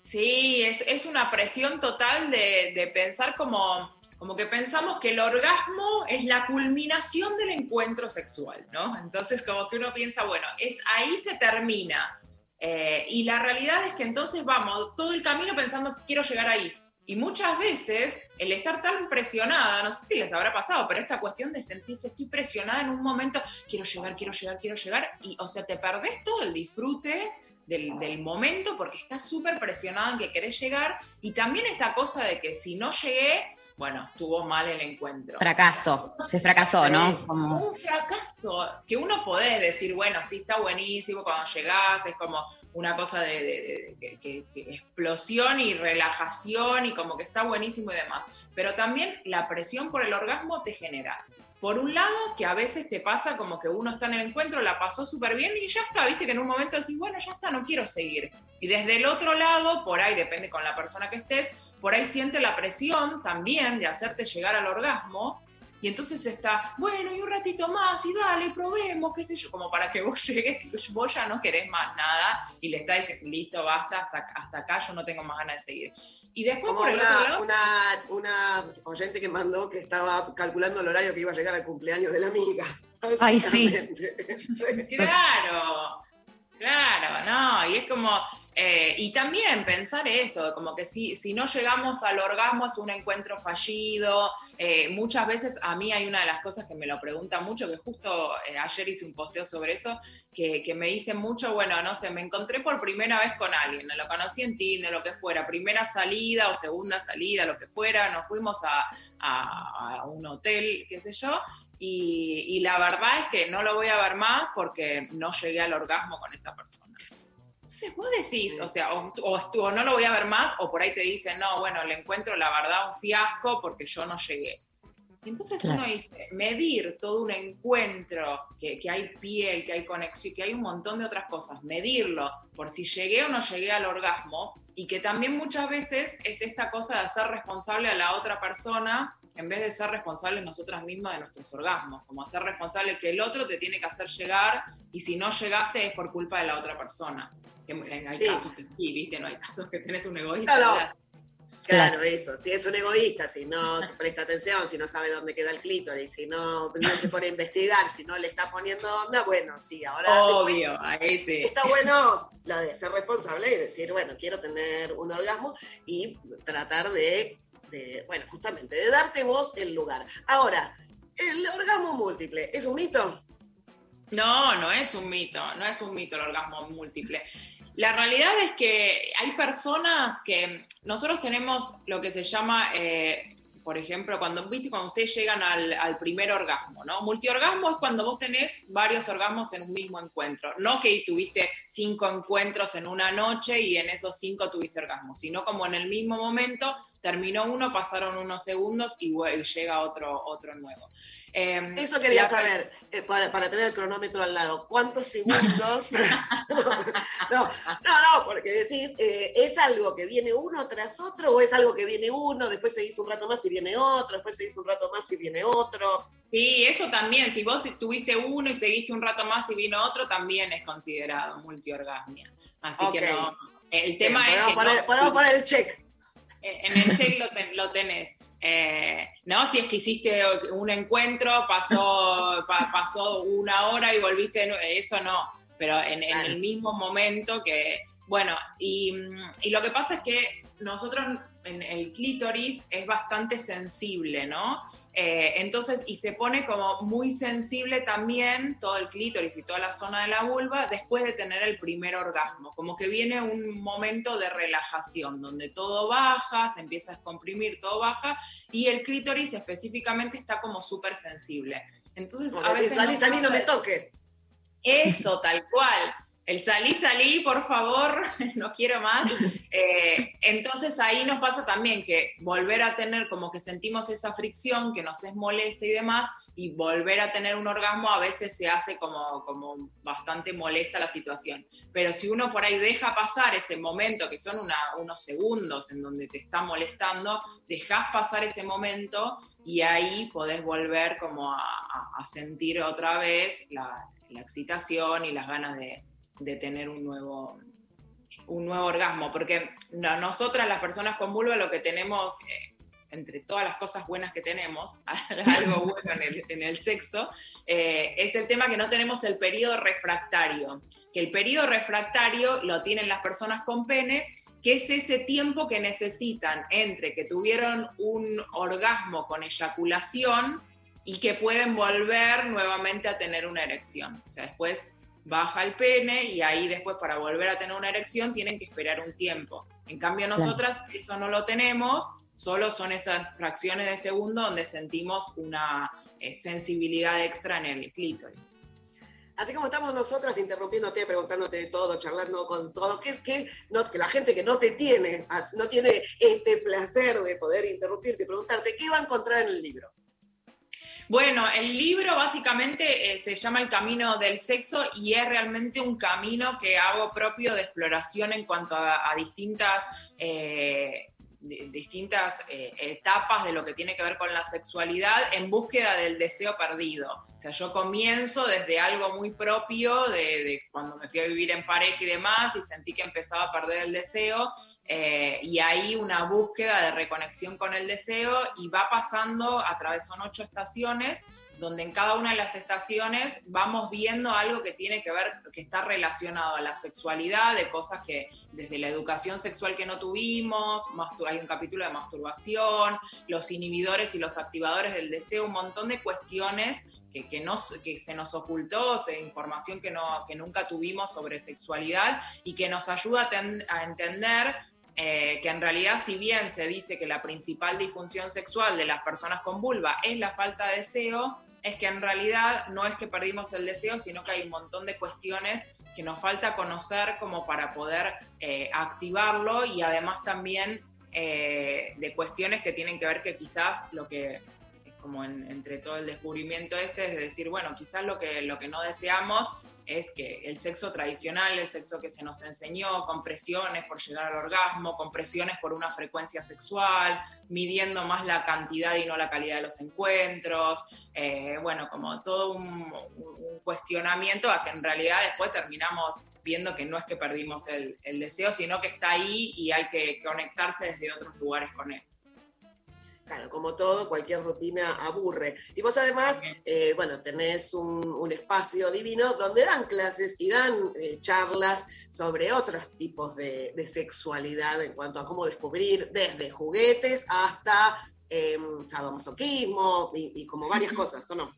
Sí, es, es una presión total de, de pensar como, como que pensamos que el orgasmo es la culminación del encuentro sexual, ¿no? Entonces como que uno piensa, bueno, es ahí se termina. Eh, y la realidad es que entonces vamos todo el camino pensando quiero llegar ahí. Y muchas veces el estar tan presionada, no sé si les habrá pasado, pero esta cuestión de sentirse estoy presionada en un momento, quiero llegar, quiero llegar, quiero llegar, y o sea, te perdés todo el disfrute del, del momento porque estás súper presionado en que querés llegar y también esta cosa de que si no llegué, bueno, estuvo mal el encuentro. Fracaso, se fracasó, ¿no? Como- Un fracaso que uno podés decir, bueno, sí está buenísimo cuando llegás, es como una cosa de, de- explosión y relajación y como que está buenísimo y demás. Pero también la presión por el orgasmo te genera por un lado, que a veces te pasa como que uno está en el encuentro, la pasó súper bien y ya está, viste que en un momento decís, bueno, ya está, no quiero seguir. Y desde el otro lado, por ahí, depende con la persona que estés, por ahí siente la presión también de hacerte llegar al orgasmo. Y entonces está, bueno, y un ratito más, y dale, probemos, qué sé yo, como para que vos llegues y vos ya no querés más nada y le estás diciendo, listo, basta, hasta, hasta acá yo no tengo más ganas de seguir. Y después Como por el una, otro lado, una, una oyente que mandó que estaba calculando el horario que iba a llegar al cumpleaños de la amiga. Ay, sí. Claro, claro, no, y es como, eh, y también pensar esto, como que si, si no llegamos al orgasmo es un encuentro fallido, eh, muchas veces a mí hay una de las cosas que me lo preguntan mucho, que justo eh, ayer hice un posteo sobre eso, que, me dicen mucho, bueno, no sé, me encontré por primera vez con alguien, lo conocí en Tinder, lo que fuera, primera salida o segunda salida, lo que fuera, nos fuimos a, a- un hotel, qué sé yo, y la verdad es que no lo voy a ver más porque no llegué al orgasmo con esa persona. Entonces vos decís, o sea, o, o no lo voy a ver más, o por ahí te dicen, no, bueno, le encuentro la verdad un fiasco porque yo no llegué. Entonces Claro. uno dice, medir todo un encuentro, que, que hay piel, que hay conexión, que hay un montón de otras cosas, medirlo por si llegué o no llegué al orgasmo, y que también muchas veces es esta cosa de hacer responsable a la otra persona en vez de ser responsables nosotras mismas de nuestros orgasmos, como hacer responsable que el otro te tiene que hacer llegar y si no llegaste es por culpa de la otra persona. Que en- hay Sí. casos que sí, viste, no hay casos que tenés un egoísta. Claro. Claro, eso. Si es un egoísta, si no te presta atención, si no sabe dónde queda el clítoris, si no, no se pone a investigar, si no le está poniendo onda, bueno, sí, ahora. Obvio, ahí sí. Está bueno lo de ser responsable y decir, bueno, quiero tener un orgasmo y tratar de, bueno, justamente, de darte vos el lugar. Ahora, ¿el orgasmo múltiple es un mito? No, no es un mito, no es un mito el orgasmo múltiple. La realidad es que hay personas que nosotros tenemos lo que se llama, eh, por ejemplo, cuando, ¿viste? cuando ustedes llegan al, al primer orgasmo, ¿no? Multiorgasmo es cuando vos tenés varios orgasmos en un mismo encuentro. No que tuviste cinco encuentros en una noche y en esos cinco tuviste orgasmo, sino como en el mismo momento terminó uno, pasaron unos segundos y, llega otro, otro nuevo. Eh, Eso quería la- saber, eh, para, para tener el cronómetro al lado. ¿Cuántos segundos? no, no, no, porque decís, eh, ¿es algo que viene uno tras otro o es algo que viene uno, después se hizo un rato más y viene otro, después se hizo un rato más y viene otro? Sí, eso también. Si vos tuviste uno y seguiste un rato más y vino otro, también es considerado multiorgasmia. Así que Ok. no. El tema Bien, es podemos que poner, no- podemos poner el check. En el check lo, ten- lo tenés. Eh, no, si es que hiciste un encuentro, pasó, pa- pasó una hora y volviste, eso no, pero en, en el mismo momento que, bueno, y, y lo que pasa es que nosotros en el clítoris es bastante sensible, ¿no? Eh, entonces, y se pone como muy sensible también todo el clítoris y toda la zona de la vulva después de tener el primer orgasmo. Como que viene un momento de relajación donde todo baja, se empieza a descomprimir, todo baja y el clítoris específicamente está como súper sensible. Entonces, Como a decís, veces. salí, salí, no me toques. eso, tal cual. El salí, salí, por favor, no quiero más. Eh, entonces ahí nos pasa también que volver a tener, como que sentimos esa fricción que nos es molesta y demás, y volver a tener un orgasmo a veces se hace como, como bastante molesta la situación. Pero si uno por ahí deja pasar ese momento, que son una- unos segundos en donde te está molestando, dejas pasar ese momento y ahí podés volver como a, a- a sentir otra vez la, la excitación y las ganas de, de tener un nuevo, un nuevo orgasmo, porque no- nosotras las personas con vulva lo que tenemos, eh, entre todas las cosas buenas que tenemos, algo bueno en el, en el sexo, eh, es el tema que no tenemos el periodo refractario, que el periodo refractario lo tienen las personas con pene, que es ese tiempo que necesitan entre que tuvieron un orgasmo con eyaculación y que pueden volver nuevamente a tener una erección. O sea, después baja el pene y ahí después para volver a tener una erección tienen que esperar un tiempo. En cambio Claro. nosotras eso no lo tenemos, solo son esas fracciones de segundo donde sentimos una eh, sensibilidad extra en el clítoris. Así como estamos nosotras interrumpiéndote, preguntándote de todo, charlando con todo, que es que, no, que la gente que no te tiene, no tiene este placer de poder interrumpirte y preguntarte, ¿qué va a encontrar en el libro? Bueno, el libro básicamente eh, se llama El Camino del Sexo y es realmente un camino que hago propio de exploración en cuanto a, distintas, eh, di- distintas eh, etapas de lo que tiene que ver con la sexualidad en búsqueda del deseo perdido. O sea, yo comienzo desde algo muy propio, de, de cuando me fui a vivir en pareja y demás, y sentí que empezaba a perder el deseo, eh, y ahí una búsqueda de reconexión con el deseo y va pasando a través, son ocho estaciones, donde en cada una de las estaciones vamos viendo algo que tiene que ver, que está relacionado a la sexualidad, de cosas que desde la educación sexual que no tuvimos, hay un capítulo de masturbación, los inhibidores y los activadores del deseo, un montón de cuestiones que, que, nos- que se nos ocultó, información que, no, que nunca tuvimos sobre sexualidad y que nos ayuda a, ten- a entender eh, que en realidad si bien se dice que la principal disfunción sexual de las personas con vulva es la falta de deseo, es que en realidad no es que perdimos el deseo, sino que hay un montón de cuestiones que nos falta conocer como para poder eh, activarlo y además también eh, de cuestiones que tienen que ver que quizás lo que como en- entre todo el descubrimiento este es de decir, bueno, quizás lo que, lo que no deseamos es que el sexo tradicional, el sexo que se nos enseñó, con presiones por llegar al orgasmo, con presiones por una frecuencia sexual, midiendo más la cantidad y no la calidad de los encuentros, eh, bueno, como todo un, cuestionamiento a que en realidad después terminamos viendo que no es que perdimos el deseo, sino que está ahí y hay que conectarse desde otros lugares con él. Claro, como todo, cualquier rutina aburre. Y vos además, eh, bueno, tenés un, un espacio divino donde dan clases y dan eh, charlas sobre otros tipos de, de sexualidad en cuanto a cómo descubrir desde juguetes hasta eh, sadomasoquismo y, y como varias cosas, ¿o no?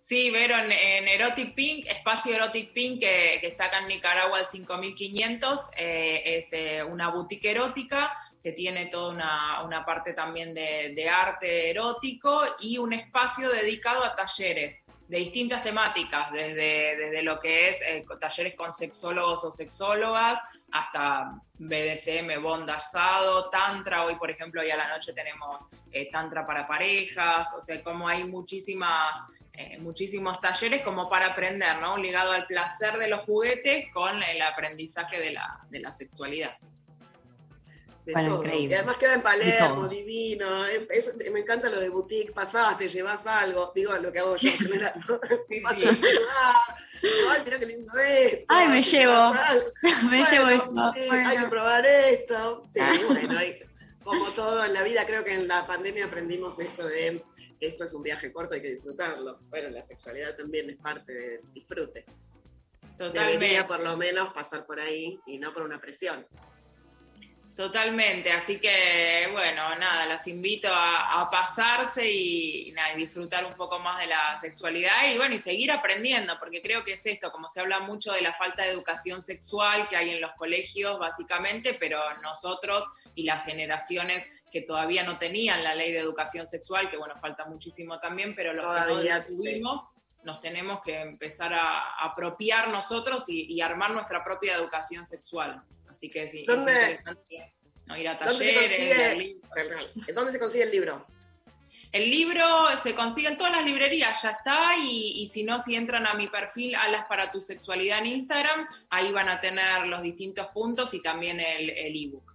Sí, Vero, en, en Erotic Pink, espacio Erotic Pink, que, que está acá en Nicaragua al 5500, eh, es una boutique erótica que tiene toda una, una parte también de, arte erótico y un espacio dedicado a talleres de distintas temáticas, desde, desde lo que es eh, talleres con sexólogos o sexólogas, hasta BDSM, bondage, sado, tantra, hoy por ejemplo hoy a la noche tenemos eh, tantra para parejas, o sea, como hay muchísimas eh, muchísimos talleres como para aprender, ¿no? Ligado al placer de los juguetes con el aprendizaje de la, de la sexualidad. De Bueno, todo. increíble. Y además queda en Palermo, divino. eso- me encanta lo de boutique, pasás, te llevas algo, digo lo que hago yo en general, ¿no? Vas a saludar, ay, mira qué lindo esto. Ay, me llevo. Me Bueno, llevo esto. sí, Bueno. hay que probar esto. Sí, bueno, hay- como todo en la vida, creo que en la pandemia aprendimos esto de esto es un viaje corto, hay que disfrutarlo. Bueno, la sexualidad también es parte del disfrute. Totalmente. Debería por lo menos pasar por ahí y no por una presión. Totalmente, así que bueno, nada, las invito a, a pasarse y, y nada, y disfrutar un poco más de la sexualidad y bueno, y seguir aprendiendo, porque creo que es esto, como se habla mucho de la falta de educación sexual que hay en los colegios básicamente, pero nosotros y las generaciones que todavía no tenían la ley de educación sexual, que bueno, falta muchísimo también, pero los que Todavía, no la tuvimos, nos tenemos que empezar a, a apropiar nosotros y, y armar nuestra propia educación sexual. Así que sí, es ¿Dónde- interesante, ¿no? ir a ¿Dónde se talleres, leer consigue, ¿Dónde se consigue el libro? el libro se consigue en todas las librerías, ya está, y, y si no, si entran a mi perfil Alas para tu sexualidad en Instagram, ahí van a tener los distintos puntos y también el el ebook.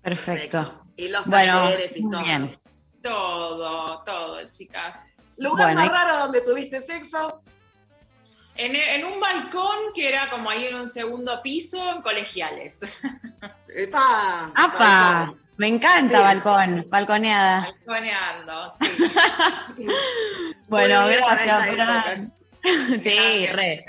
Perfecto. Y los Bueno, talleres y todo. bien. Todo, todo, chicas. ¿Lugar Bueno, más hay- raro donde tuviste sexo? En, en un balcón que era como ahí en un segundo piso, en colegiales. ¡Epa! ¡Apa! Me encanta balcón, balconeada. Balconeando, sí. Bueno, para gracias. Sí, re.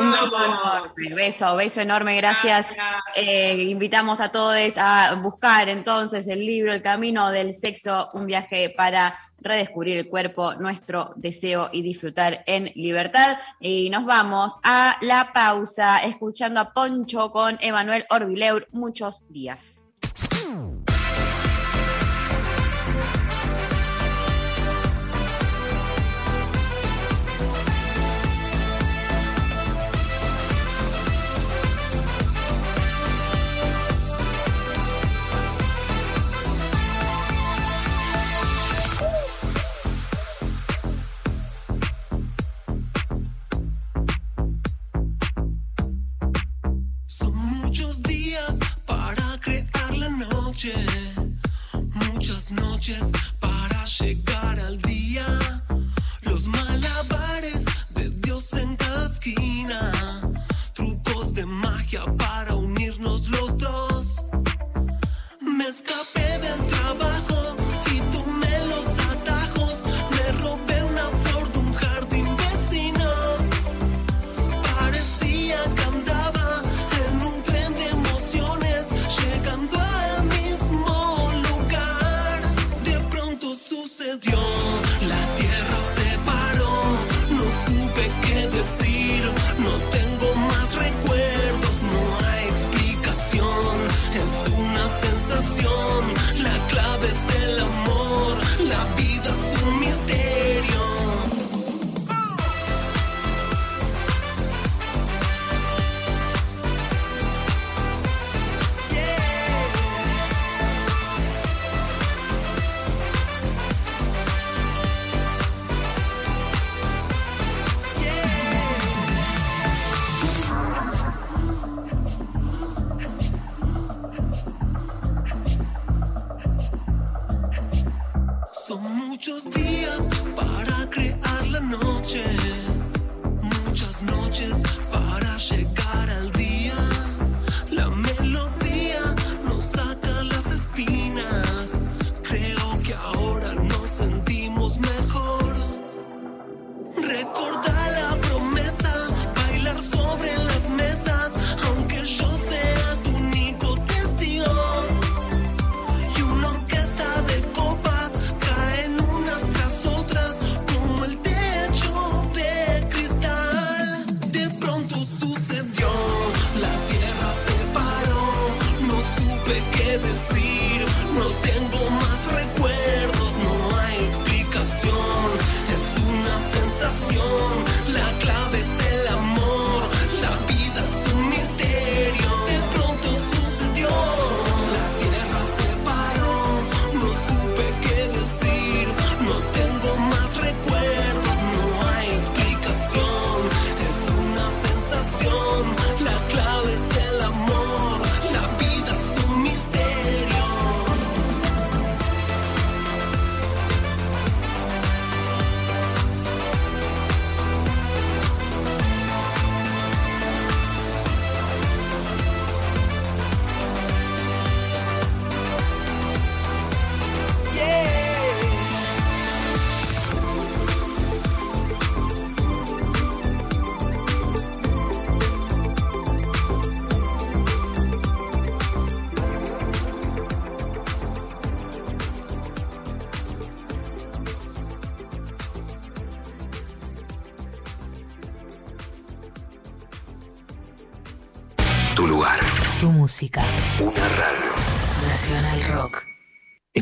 Amamos. Beso, beso enorme, gracias. Eh, invitamos a todos a buscar entonces el libro El Camino del Sexo, un viaje para redescubrir el cuerpo, nuestro deseo y disfrutar en libertad. Y nos vamos a la pausa escuchando a Poncho con Emanuel Orbileur muchos días. Muchas noches para llegar al día.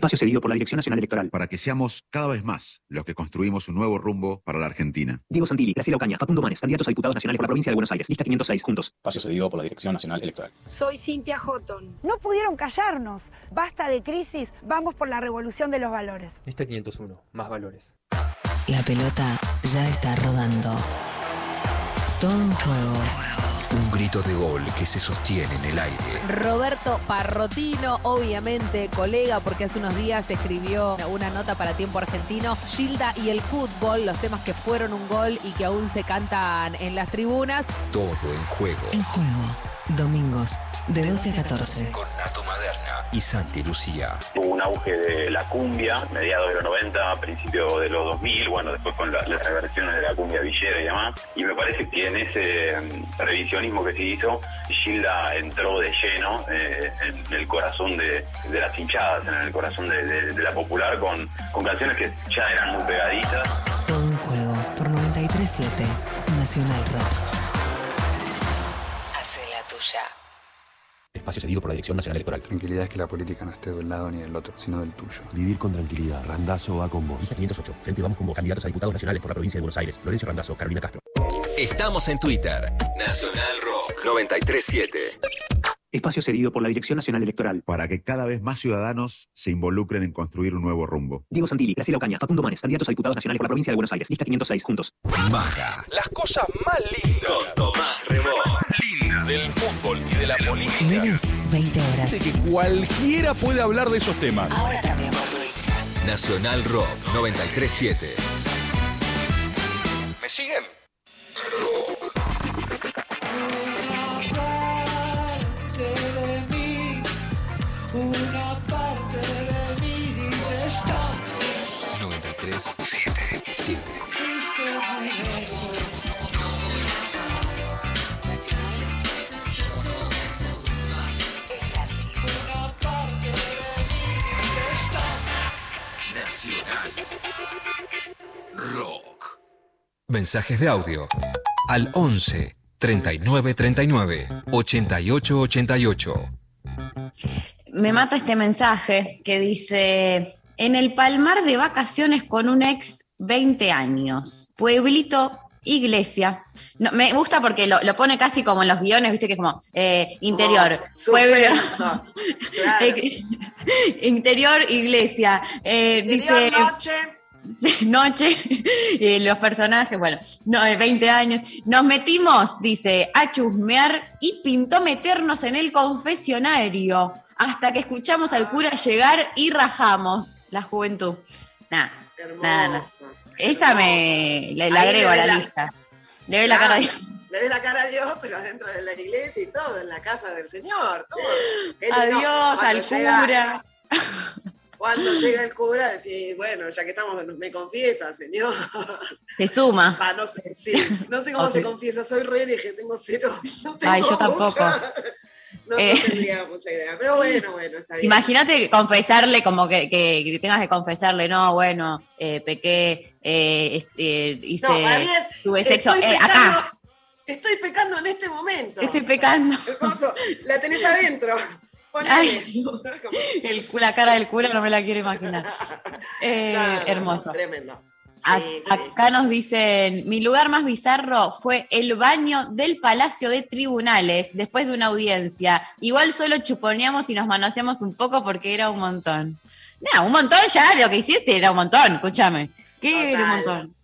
Espacio cedido por la Dirección Nacional Electoral. Para que seamos cada vez más los que construimos un nuevo rumbo para la Argentina. Diego Santilli, Graciela Ocaña, Facundo Manes, candidatos a diputados nacionales por la provincia de Buenos Aires. Lista 506, juntos. Espacio cedido por la Dirección Nacional Electoral. Soy Cintia Houghton. No pudieron callarnos. Basta de crisis, vamos por la revolución de los valores. Lista 501, más valores. La pelota ya está rodando. Todo un juego. Grito de gol que se sostiene en el aire. Roberto Parrotino, obviamente colega, porque hace unos días escribió una nota para Tiempo Argentino, Gilda y el fútbol, los temas que fueron un gol y que aún se cantan en las tribunas. Todo en juego. En juego. Domingos, de 12 a 14. Con Nato Maderna y Santi Lucía. Hubo un auge de la cumbia, mediados de los 90, principios de los 2000, bueno, después con la- las reversiones de la cumbia villera y demás. Y me parece que en ese mm, revisionismo que se hizo, Gilda entró de lleno eh, en el corazón de, de las hinchadas, en el corazón de, de- de la popular, con, con canciones que ya eran muy pegaditas. Todo en juego por 93.7 Nacional Rock. Tuya. Espacio cedido por la Dirección Nacional Electoral. Tranquilidad es que la política no esté de un lado ni del otro, sino del tuyo. Vivir con tranquilidad. Randazo va con vos. Lista 508. Frente vamos como candidatos a diputados nacionales por la provincia de Buenos Aires. Florencio Randazo, Carolina Castro. Estamos en Twitter. Nacional Rock 937. Espacio cedido por la Dirección Nacional Electoral. Para que cada vez más ciudadanos se involucren en construir un nuevo rumbo. Diego Santilli, Graciela Ocaña, Facundo Manes, candidatos a diputados nacionales por la provincia de Buenos Aires. Lista 506, juntos. Baja. Las cosas más lindas. Con Tomás Rebón. Linda del fútbol y de la política. Lunes, 20 horas. De que cualquiera puede hablar de esos temas. Ahora también por Twitch. Nacional Rock 937. ¿Me siguen? de una parte de mí dice stop. 937. Fuiste muy lejos. Una parte de mí dice stop. Nacional Rock. Mensajes de audio al 11 39 39 88 88. Me mata este mensaje que dice, en el palmar de vacaciones con un ex 20 años, pueblito, iglesia. No, me gusta porque lo, lo pone casi como en los guiones, viste que es como eh, interior, Oh, pueblo, suspenso. Claro. interior, iglesia. Eh, Interior, dice, noche. noche, eh, los personajes, bueno, no, eh, 20 años, nos metimos, dice, a chusmear y pintó meternos en el confesionario hasta que escuchamos al cura llegar y rajamos la juventud. Nah, nah, nah. Hermoso. Esa me Ahí agrego a la la- lista. Le ve la cara de... Le ves la cara a Dios, pero adentro de la iglesia y todo, en la casa del Señor. todo. Adiós al llega- cura. Cuando llega el cura, decís, bueno, ya que estamos, me confiesa, Señor. Se suma. Ah, no sé, sí, no sé cómo se confiesa, soy re dije, tengo cero. No tengo Ay, yo tampoco. mucha- no Eh. tendría mucha idea, pero bueno, bueno, está bien. Imagínate confesarle, como que, que- que tengas que confesarle, no, bueno, eh, pequé, eh, hice, No, es, tuve sexo estoy pecando, acá. Estoy pecando en este momento. Estoy pecando. Hermoso, la tenés adentro. Ay, El, la cara del cura no me la quiero imaginar. No, no, no, hermoso. Tremendo. Sí. Acá nos dicen, mi lugar más bizarro fue el baño del Palacio de Tribunales después de una audiencia. Igual solo chuponeamos y nos manoseamos un poco porque era un montón. No, un montón ya, lo que hiciste era un montón, escúchame. ¿Qué era un montón?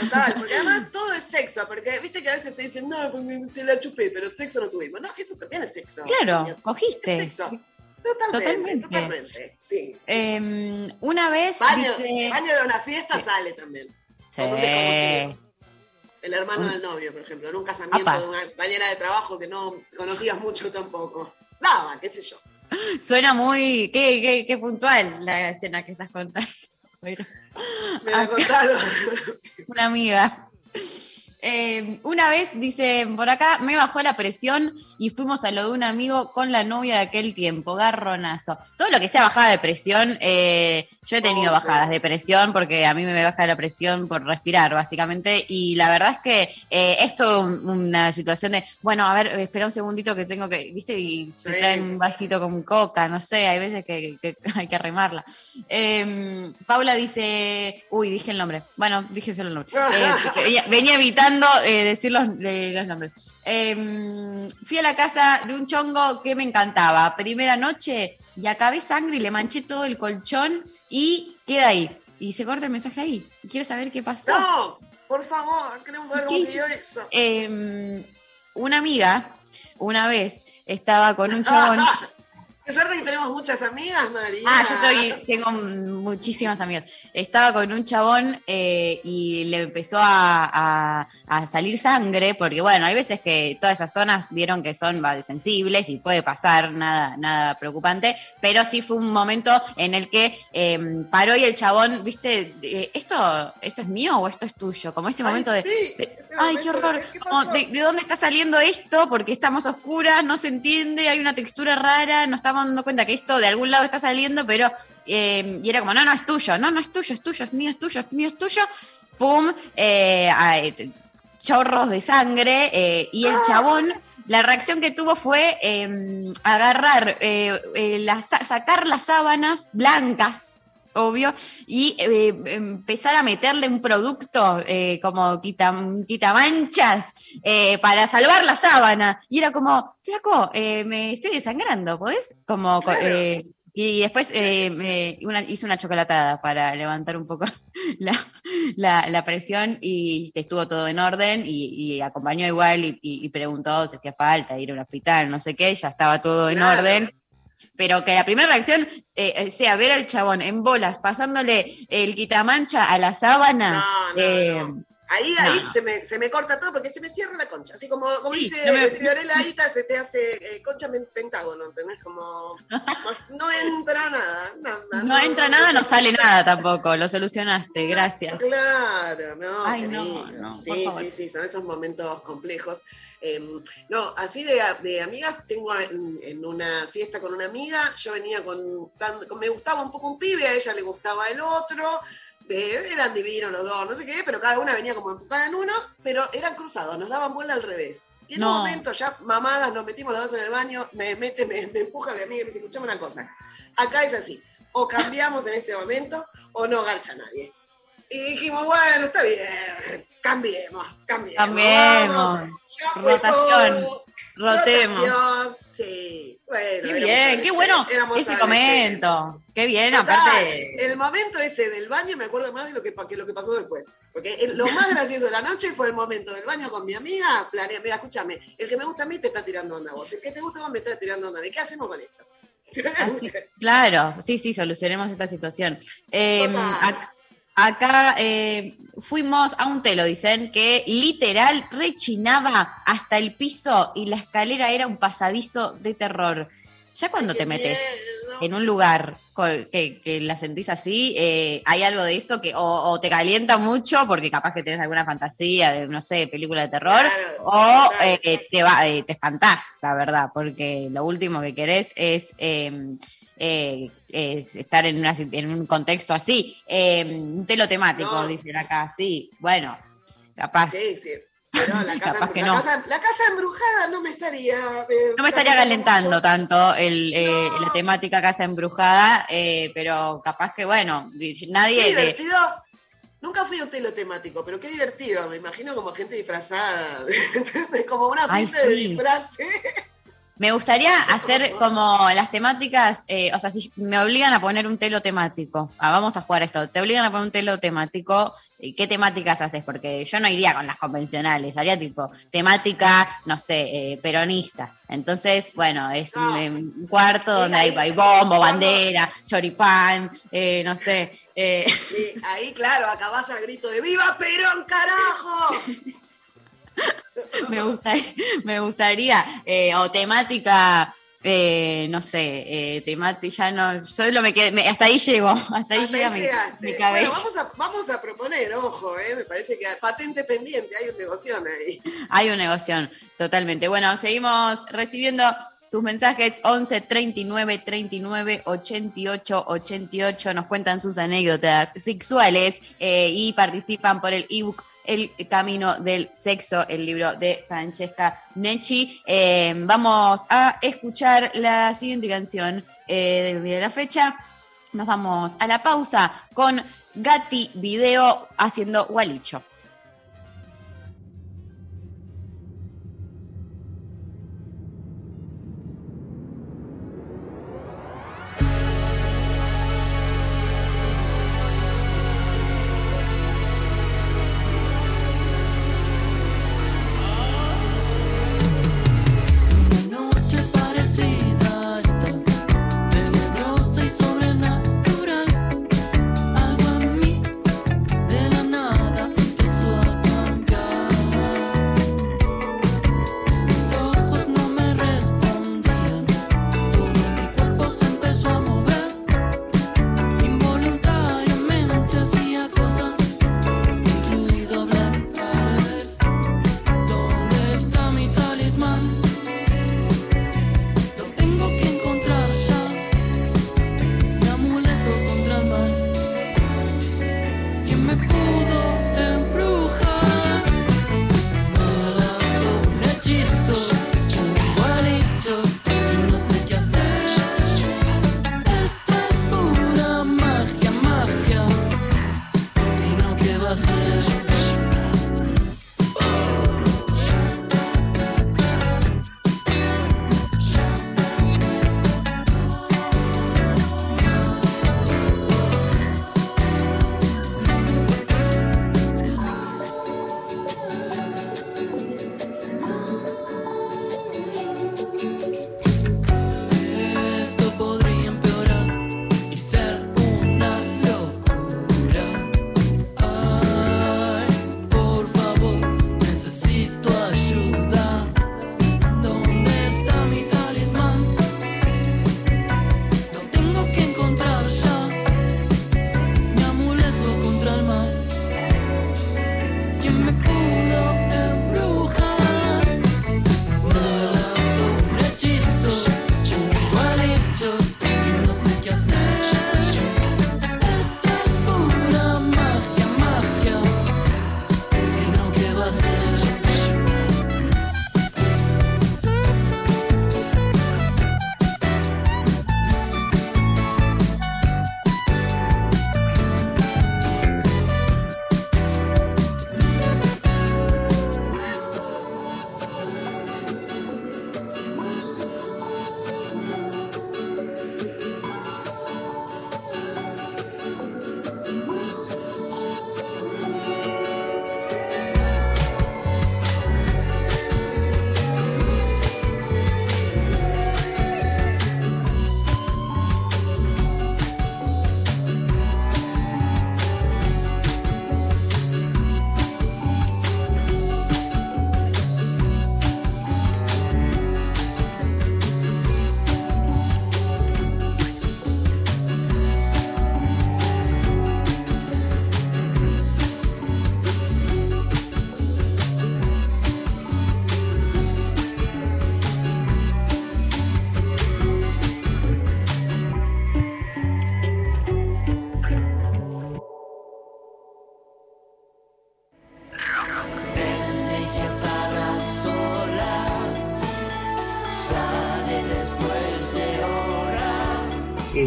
Total, porque además todo es sexo, porque viste que a veces te dicen, no, porque se la chupé, pero sexo no tuvimos. No, eso también es sexo. Claro, cogiste. Es sexo. Totalmente, Totalmente. totalmente. Sí. Eh, una vez Baño, dice... baño de una fiesta sale también. Sí. El hermano del novio, por ejemplo, en un casamiento Apa. de una compañera de trabajo que no conocías mucho tampoco. Daba, qué sé yo. Suena muy... Qué, qué, qué puntual la escena que estás contando. Bueno, Me la contaron. una amiga. Eh, una vez, dice por acá, me bajó la presión y fuimos a lo de un amigo con la novia de aquel tiempo, garronazo. Todo lo que sea bajada de presión, eh, yo he tenido Oh, bajadas de presión porque a mí me baja la presión por respirar, básicamente. Y la verdad es que eh, esto una situación de, bueno, a ver, espera un segundito que tengo que, viste, y se Sí. traen un vasito con coca, no sé, hay veces que, que hay que arremarla. Eh, Paula dice, uy, dije el nombre. Bueno, dije solo el nombre. Eh, venía, eh, decir los, de- los nombres. Eh, fui a la casa de un chongo que me encantaba. Primera noche y acabé sangre y le manché todo el colchón y queda ahí. Y se corta el mensaje ahí. Quiero saber qué pasó. No, por favor, queremos saber cómo ¿Qué siguió eso. Eh, una amiga, una vez, estaba con un chabón. Qué suerte que tenemos muchas amigas, María. Ah, yo estoy, tengo muchísimas amigas. Estaba con un chabón eh, y le empezó a, a- a salir sangre, porque bueno, hay veces que todas esas zonas vieron que son sensibles y puede pasar nada, nada preocupante, pero sí fue un momento en el que eh, paró y el chabón, viste, eh, ¿esto, ¿esto es mío o esto es tuyo? Como ese momento de, sí, de, ese ay, momento qué horror, de, ¿qué como, pasó? de, de dónde está saliendo esto? Porque estamos oscuras, no se entiende, hay una textura rara, nos estamos dando cuenta que esto de algún lado está saliendo, pero. eh, y era como, no, no es tuyo, no, no es tuyo, es tuyo, es mío, es tuyo, es mío, es tuyo. Pum, eh, ay, te- chorros de sangre, eh, y el chabón. La reacción que tuvo fue eh, agarrar, eh, eh, sa- sacar las sábanas blancas, obvio, y eh, empezar a meterle un producto eh, como quita, quitamanchas eh, para salvar la sábana. Y era como, flaco, me estoy desangrando, ¿podés? Como, co- y después eh, me- una- hice una chocolatada para levantar un poco la, la- la presión y estuvo todo en orden y, y acompañó igual y, y- y preguntó si hacía falta ir a un hospital, no sé qué, ya estaba todo en Claro. orden. Pero que la primera reacción eh, eh, sea ver al chabón en bolas pasándole el quitamancha a la sábana. No, no, eh, Ahí, No. ahí se, me, se me corta todo porque se me cierra la concha. Así como, como Sí, dice no me- Fiorella Aita, se te hace eh, concha pentágono, ¿entendés? Como no entra nada, nada. No entra nada, no sale nada tampoco. Lo solucionaste, gracias. Claro, no. Ay, Sí, sí, sí, son esos momentos complejos. Eh, no, así de, de amigas, tengo en, en una fiesta con una amiga, yo venía con, tan- con- me gustaba un poco un pibe, a ella le gustaba el otro, eh, eran divinos los dos, no sé qué, pero cada una venía como enfocada en uno, pero eran cruzados, nos daban vuelta al revés. Y en un momento ya mamadas, nos metimos los dos en el baño, me mete, me, me empuja mi amiga y me dice, escuchame una cosa, acá es así, o cambiamos en este momento o no garcha nadie. Y dijimos, bueno, está bien, cambiemos, cambiemos. Cambiemos. vamos, ya fue Rotación. todo. Rotemos. Rotación, Sí, bueno. Qué bien, qué bueno ese momento. Qué bien, Total, aparte. El momento ese del baño me acuerdo más de lo que, lo que pasó después. Porque lo más gracioso de la noche fue el momento del baño con mi amiga. Planeé, mira, escúchame, el que me gusta a mí te está tirando onda a vos. El que te gusta a vos me está tirando onda a mí. ¿Qué hacemos con esto? Claro, sí, sí, solucionemos esta situación. Eh. Ac- acá eh, fuimos a un telo, dicen, que literal rechinaba hasta el piso y la escalera era un pasadizo de terror. Ya cuando te metes en un lugar que, que la sentís así, eh, hay algo de eso que o, o te calienta mucho porque capaz que tenés alguna fantasía de, no sé, película de terror, Claro, o claro. eh, te, va, te espantás, la verdad, porque lo último que querés es... eh, estar en, una en un contexto así, Eh, un telo temático, No. dicen acá, sí, bueno, capaz. Sí, sí. Pero la casa, Capaz que la no. casa- la casa embrujada no me estaría. eh, No me estaría calentando tanto el, eh, la temática casa embrujada, pero capaz que, bueno, nadie... Qué divertido. Nunca fui a un telo temático, pero qué divertido. Me imagino como gente disfrazada. como una Ay, fiesta de disfraces. Me gustaría hacer como las temáticas, eh, o sea, si me obligan a poner un telo temático, ah, vamos a jugar esto, te obligan a poner un telo temático, ¿y ¿qué temáticas haces? Porque yo no iría con las convencionales, haría tipo temática, no sé, eh, peronista. Entonces, bueno, es un, eh, un cuarto donde hay, hay bombo, bandera, choripán, eh, no sé. eh, ahí, claro, acabás al grito de ¡Viva Perón, carajo! me, gustaría, me gustaría, eh, o temática, eh, no sé, eh, temática, ya no, solo me quedé, me- hasta ahí llego, hasta ahí llega mi, cabeza. Bueno, vamos a, vamos a proponer, ojo, eh, me parece que patente pendiente, hay un negocio ahí. Hay un negocio, totalmente. Bueno, seguimos recibiendo sus mensajes 11 39 39 88 88. Nos cuentan sus anécdotas sexuales eh, y participan por el ebook El Camino del Sexo, el libro de Francesca Necci. Eh, vamos a escuchar la siguiente canción eh, del día de la fecha. Nos vamos a la pausa con Gatti Video haciendo Gualicho.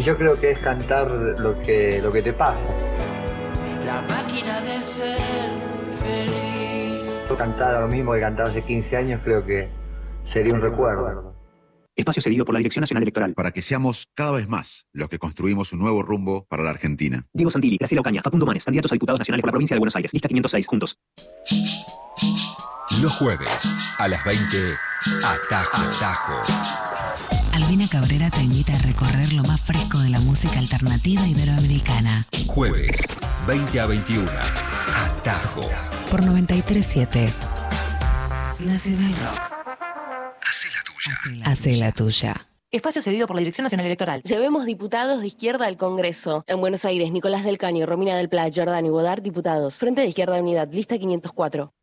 Y yo creo que es cantar lo que, lo que te pasa. La máquina de ser feliz. Cantar lo mismo que cantaba hace 15 años creo que sería un recuerdo. Espacio cedido por la Dirección Nacional Electoral. Para que seamos cada vez más los que construimos un nuevo rumbo para la Argentina. Diego Santilli, Graciela Ocaña, Facundo Manes, candidatos a diputados nacionales por la provincia de Buenos Aires. Lista 506, juntos. Los jueves a las 20, Atajo. Atajo. Albina Cabrera te invita a recorrer lo más fresco de la música alternativa iberoamericana. Jueves, 20 a 21, Atajo. Por 937 Nacional Rock. Hace la tuya. Espacio cedido por la Dirección Nacional Electoral. Llevemos diputados de izquierda al Congreso. En Buenos Aires, Nicolás del Caño, Romina del Pla, Jordán y Bodar, diputados. Frente de Izquierda Unidad, lista 504.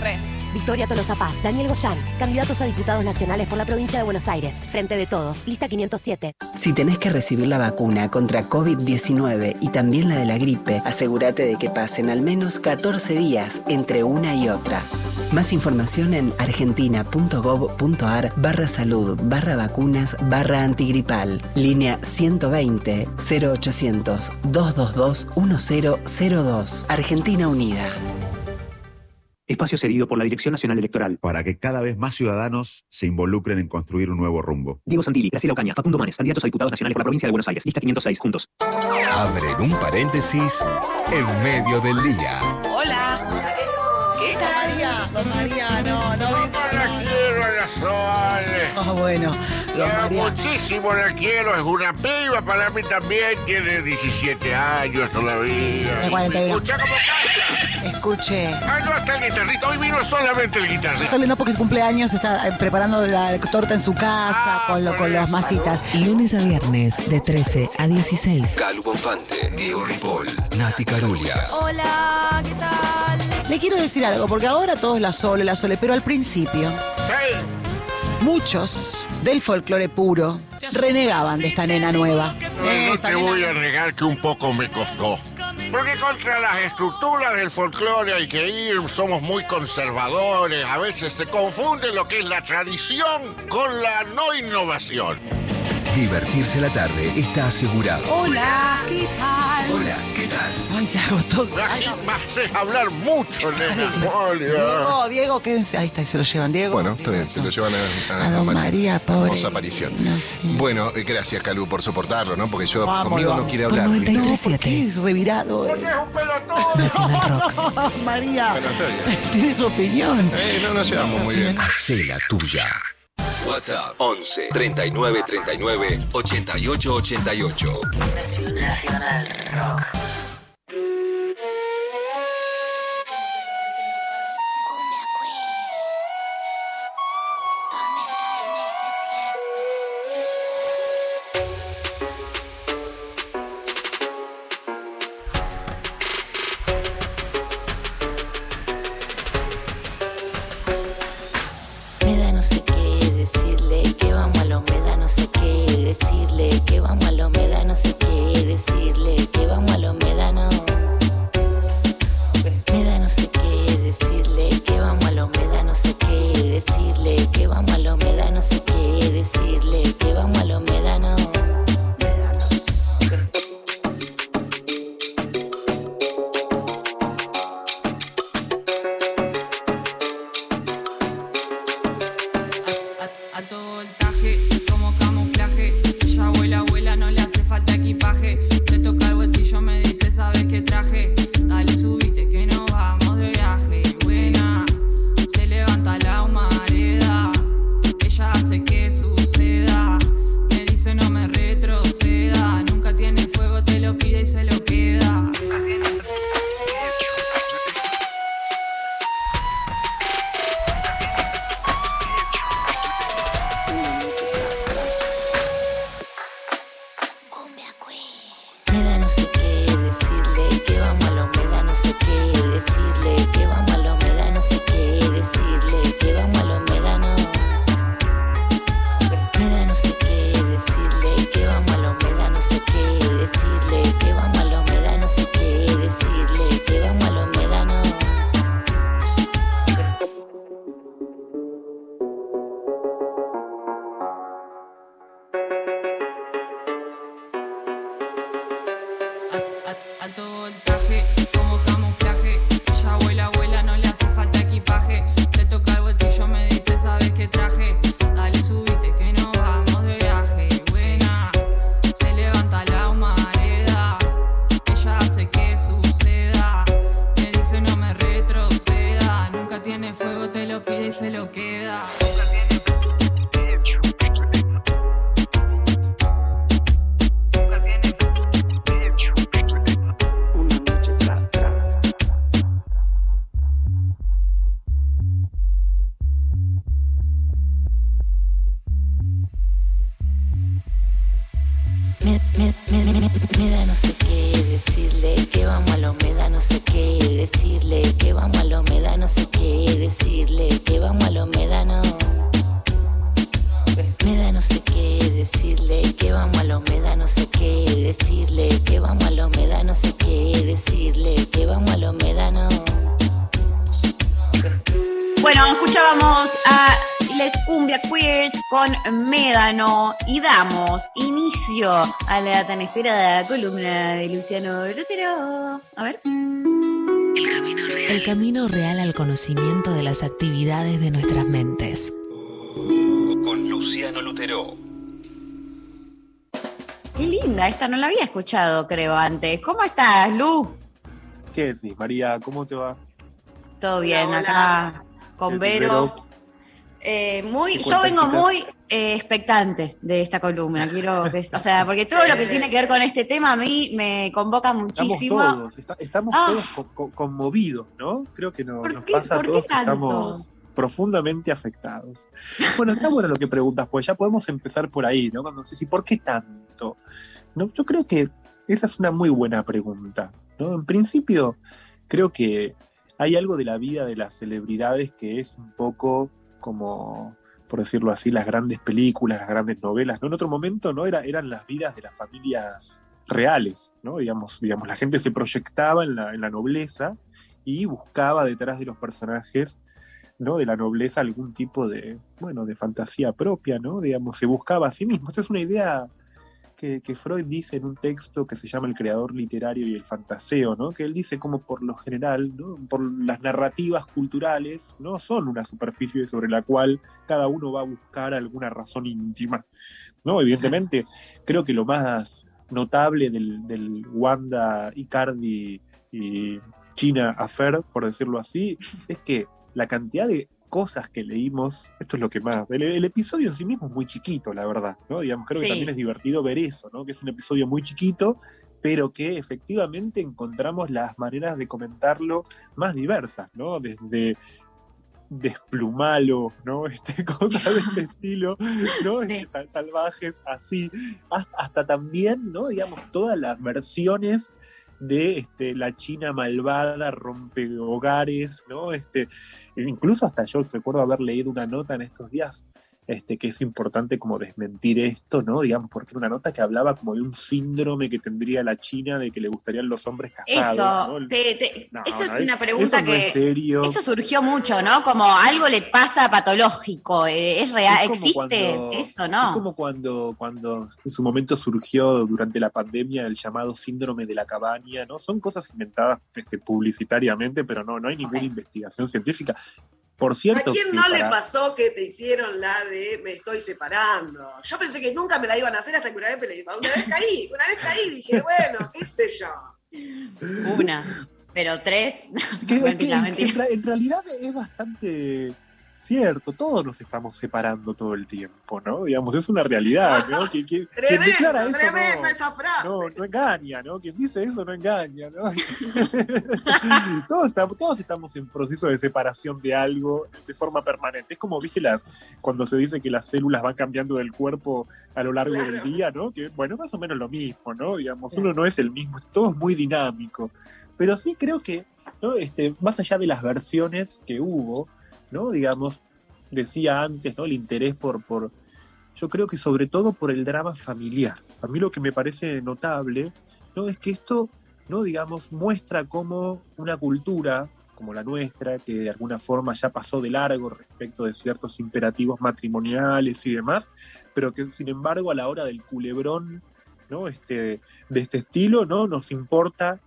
Re. Victoria Tolosa Paz, Daniel Goyán, candidatos a diputados nacionales por la provincia de Buenos Aires. Frente de todos, lista 507. Si tenés que recibir la vacuna contra COVID-19 y también la de la gripe, asegúrate de que pasen al menos 14 días entre una y otra. Más información en argentina.gov.ar barra salud barra vacunas barra antigripal. Línea 120 0800 222 1002. Argentina Unida. Espacio cedido por la Dirección Nacional Electoral. Para que cada vez más ciudadanos se involucren en construir un nuevo rumbo. Diego Santilli, Graciela Ocaña, Facundo Manes, candidatos a diputados nacionales por la provincia de Buenos Aires. Lista 506, juntos. Abren un paréntesis en medio del día. Hola. ¿Qué Don María, don María, no, no No la quiero a la Sole. Ah, bueno, María. muchísimo la quiero, es una piba, para mí también tiene 17 años todavía. De 41. Escucha cómo canta. Escuche. Ah, no, está el guitarrista, hoy vino solamente el guitarrista. Sole no porque es cumpleaños, está eh, preparando la torta en su casa con, lo- con las masitas. Lunes a viernes de 13 a 16. Calu Bonfante, Diego Ripoll, Nati Carulias. Hola, ¿qué tal? Le quiero decir algo, porque ahora todo es la Sole, la Sole, pero al principio muchos del folclore puro renegaban de esta nena nueva. No te voy a negar que un poco me costó. Porque contra las estructuras del folclore hay que ir, somos muy conservadores, a veces se confunde lo que es la tradición con la no innovación. Divertirse la tarde está asegurado. Hola, ¿qué tal? Hola, ¿qué tal? Ay, se agotó. La gente me hace hablar mucho, nena. Diego, Diego, quédense. Ahí está, se lo llevan, Diego. Bueno, está bien, se lo llevan a, a- A a don María. María, pobre. Hermosa aparición. No, sí. Bueno, eh, gracias, Calu, por soportarlo, ¿no? Porque yo Vamos, conmigo vamos. no quiere Por hablar. 937 Qué revirado. eh. Nacional Rock. María, Bueno, está bien. tiene su opinión. Eh, no nos llevamos muy bien. Hacé la tuya. WhatsApp 11 39 39 88 88. Nacional Rock. A la tan esperada columna de Luciano Lutero. A ver. El camino real al conocimiento de las actividades de nuestras mentes. Con Luciano Lutero. Qué linda, esta no la había escuchado, creo, antes. ¿Cómo estás, Lu? ¿Qué decís, María? ¿Cómo te va? Todo bien, hola. acá con Es Vero. Eh, muy, ¿Qué yo vengo chicas? muy eh, expectante de esta columna. Quiero que, o sea, porque todo lo que tiene que ver con este tema a mí me convoca Estamos muchísimo. todos, está- estamos Ah. todos co- co- conmovidos, ¿no? Creo que no- ¿Por nos qué- pasa a todos que estamos profundamente afectados. Bueno, está bueno lo que preguntas, pues ya podemos empezar por ahí, ¿no? Cuando dices, ¿y por qué tanto? ¿No? Yo creo que esa es una muy buena pregunta, ¿no? En principio, creo que hay algo de la vida de las celebridades que es un poco como, por decirlo así, las grandes películas, las grandes novelas, ¿no? En otro momento, ¿no? Era, eran las vidas de las familias reales, ¿no? Digamos, digamos la gente se proyectaba en la, en la nobleza y buscaba detrás de los personajes ¿no? de la nobleza algún tipo de, bueno, de fantasía propia, ¿no? Digamos, se buscaba a sí mismo. Esta es una idea que, que Freud dice en un texto que se llama El creador literario y el fantaseo, ¿no? Que él dice como por lo general, ¿no? Por las narrativas culturales, ¿no? Son una superficie sobre la cual cada uno va a buscar alguna razón íntima, ¿no? Evidentemente, creo que lo más notable del, del Wanda, Icardi y China Affair, por decirlo así, es que la cantidad de cosas que leímos, esto es lo que más. El, el episodio en sí mismo es muy chiquito, la verdad, ¿no? Digamos, creo que Sí. también es divertido ver eso, ¿no? Que es un episodio muy chiquito, pero que efectivamente encontramos las maneras de comentarlo más diversas, ¿no? Desde desplumalo, ¿no? Este, cosas de ese estilo, ¿no? Este, sal- salvajes así, hasta, hasta también, ¿no? Digamos, todas las versiones de este, la China malvada, rompe hogares, ¿no? Este, incluso hasta yo recuerdo haber leído una nota en estos días este, que es importante como desmentir esto, ¿no? Digamos, porque era una nota que hablaba como de un síndrome que tendría la China de que le gustarían los hombres casados, Eso, ¿no? te- te- No, eso es una pregunta que. es serio. Eso surgió mucho, ¿no? Como algo le pasa patológico. eh, ¿Es real? Es ¿Existe cuando- eso, no? Es como cuando, cuando en su momento surgió durante la pandemia el llamado síndrome de la cabaña, ¿no? Son cosas inventadas este, publicitariamente, pero no, no hay ninguna investigación científica. Por ¿A cierto, quién que no le pasó que te hicieron la de me estoy separando? Yo pensé que nunca me la iban a hacer hasta que una vez, me la- una vez caí, una vez caí dije, bueno, qué sé yo. Una, pero tres. que Mentira, mentira. en realidad es bastante cierto, todos nos estamos separando todo el tiempo, ¿no? Digamos, es una realidad, ¿no? Quien, quien- quien Tremendo, declara eso no- esa frase. No, no engaña, ¿no? Quien dice eso no engaña, ¿no? todos, estamos, todos estamos en proceso de separación de algo de forma permanente. Es como, viste, las, cuando se dice que las células van cambiando del cuerpo a lo largo del día, ¿no? Que, bueno, más o menos lo mismo, ¿no? Digamos, uno no es el mismo, todo es muy dinámico. Pero sí creo que, ¿no? Este, más allá de las versiones que hubo, ¿no? Digamos, decía antes, ¿no? El interés por, por, yo creo que sobre todo por el drama familiar. A mí lo que me parece notable, ¿no? Es que esto, ¿no? Digamos, muestra cómo una cultura como la nuestra, que de alguna forma ya pasó de largo respecto de ciertos imperativos matrimoniales y demás, pero que sin embargo a la hora del culebrón, ¿no? Este, de este estilo, ¿no? Nos importa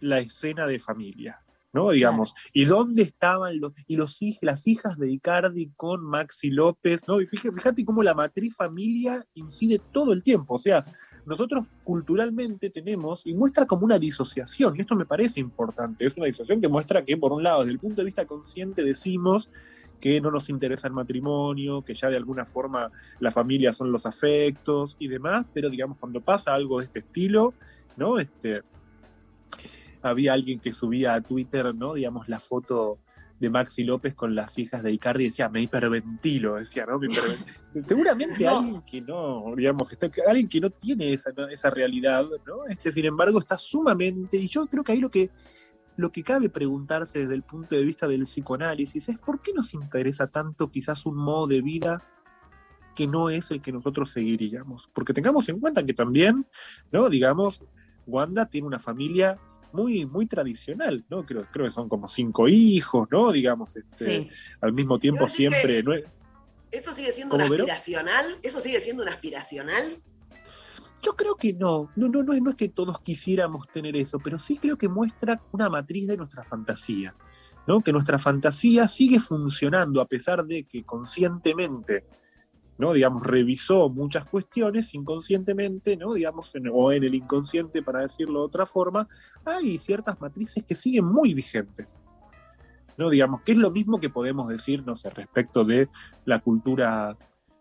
la escena de familia. ¿No? Digamos, ¿y dónde estaban los, y los las hijas de Icardi con Maxi López? ¿no? Y fíjate, fíjate cómo la matriz familia incide todo el tiempo. O sea, nosotros culturalmente tenemos, y muestra como una disociación, y esto me parece importante, es una disociación que muestra que, por un lado, desde el punto de vista consciente, decimos que no nos interesa el matrimonio, que ya de alguna forma la familia son los afectos y demás, pero digamos, cuando pasa algo de este estilo, ¿no? Este, había alguien que subía a Twitter, ¿no? Digamos, la foto de Maxi López con las hijas de Icardi y decía, me hiperventilo, decía, ¿no? Me hiperventilo. Seguramente No. alguien que no, digamos, está, alguien que no tiene esa, esa realidad, ¿no? Este, sin embargo, está sumamente, y yo creo que ahí lo que, lo que cabe preguntarse desde el punto de vista del psicoanálisis es por qué nos interesa tanto quizás un modo de vida que no es el que nosotros seguiríamos. Porque tengamos en cuenta que también, ¿no? Digamos, Wanda tiene una familia muy, muy tradicional, ¿no? Creo, creo que son como cinco hijos, ¿no? Digamos, este, Sí. al mismo tiempo siempre. que- ¿no? es- ¿Eso sigue siendo ¿Cómo, un Vero? aspiracional? ¿Eso sigue siendo un aspiracional? Yo creo que no. No, no, no, es- no es que todos quisiéramos tener eso, pero sí creo que muestra una matriz de nuestra fantasía. ¿no? Que nuestra fantasía sigue funcionando a pesar de que conscientemente, ¿no? digamos, revisó muchas cuestiones inconscientemente, ¿no? digamos, en- o en el inconsciente, para decirlo de otra forma, hay ciertas matrices que siguen muy vigentes. ¿no? Digamos, que es lo mismo que podemos decir, no sé, respecto de la cultura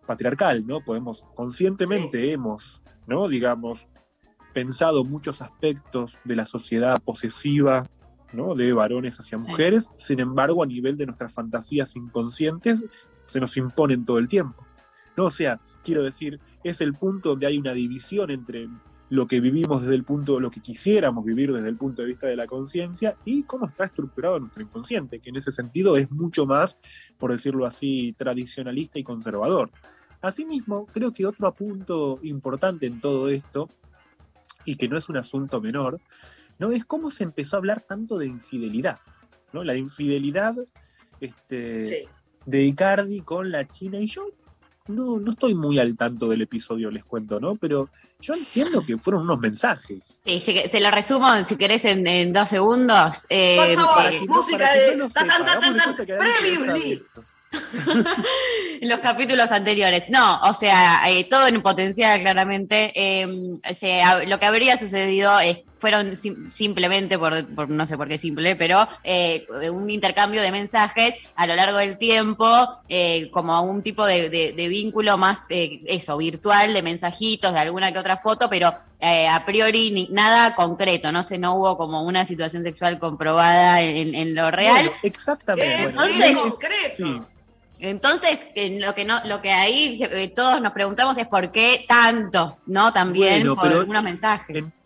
patriarcal, ¿no? Podemos, conscientemente hemos, ¿no? Digamos, pensado muchos aspectos de la sociedad posesiva, ¿no? De varones hacia mujeres, sin embargo, a nivel de nuestras fantasías inconscientes, se nos imponen todo el tiempo. ¿No? O sea, quiero decir, es el punto donde hay una división entre lo que vivimos desde el punto, lo que quisiéramos vivir desde el punto de vista de la conciencia y cómo está estructurado nuestro inconsciente, que en ese sentido es mucho más, por decirlo así, tradicionalista y conservador. Asimismo, creo que otro punto importante en todo esto, y que no es un asunto menor, ¿no? es cómo se empezó a hablar tanto de infidelidad. ¿no? La infidelidad este, Sí. de Icardi con la China y yo no, no estoy muy al tanto del episodio, les cuento, ¿no? Pero yo entiendo que fueron unos mensajes. Sí, se, se lo resumo, si querés, en, en dos segundos. Eh, Por favor, música de no tan, tan, tan, tan, previously. en los capítulos anteriores. No, o sea, eh, todo en potencial, claramente. Eh, se- lo que habría sucedido es, fueron sim- simplemente, por, por- no sé por qué simple, pero eh, un intercambio de mensajes a lo largo del tiempo, eh, como un tipo de, de- de vínculo más, eh, eso, virtual, de mensajitos, de alguna que otra foto, pero eh, a priori ni- nada concreto, no sé, no hubo como una situación sexual comprobada en, en lo real. Bueno, exactamente. Es bueno, muy es- concreto. sí. Entonces, lo que no, lo que ahí se- todos nos preguntamos es por qué tanto, ¿no? También Bueno, por pero algunos mensajes. en-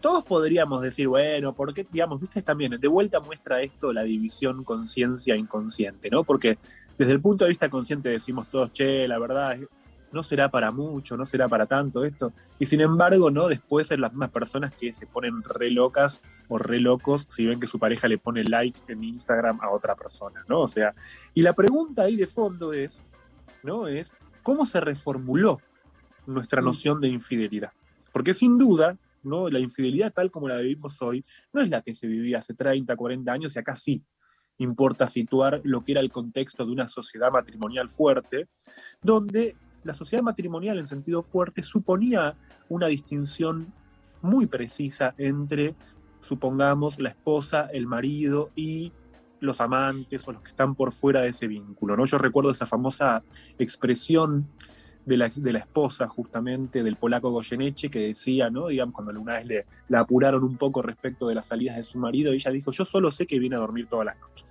todos podríamos decir, bueno, porque, digamos, viste, también, de vuelta muestra esto la división conciencia-inconsciente, ¿no? Porque desde el punto de vista consciente decimos todos, che, la verdad, no será para mucho, no será para tanto esto. Y sin embargo, ¿no? Después son las mismas personas que se ponen re locas o re locos si ven que su pareja le pone like en Instagram a otra persona, ¿no? O sea, y la pregunta ahí de fondo es, ¿no? Es, ¿cómo se reformuló nuestra Mm. noción de infidelidad? Porque sin duda, ¿no? La infidelidad tal como la vivimos hoy no es la que se vivía hace 30, 40 años y acá sí importa situar lo que era el contexto de una sociedad matrimonial fuerte, donde la sociedad matrimonial en sentido fuerte suponía una distinción muy precisa entre, supongamos, la esposa, el marido y los amantes o los que están por fuera de ese vínculo. ¿no? Yo recuerdo esa famosa expresión de la, de la esposa justamente del polaco Goyeneche que decía, ¿no? Digamos, cuando una vez le, la apuraron un poco respecto de las salidas de su marido, ella dijo, yo solo sé que viene a dormir todas las noches.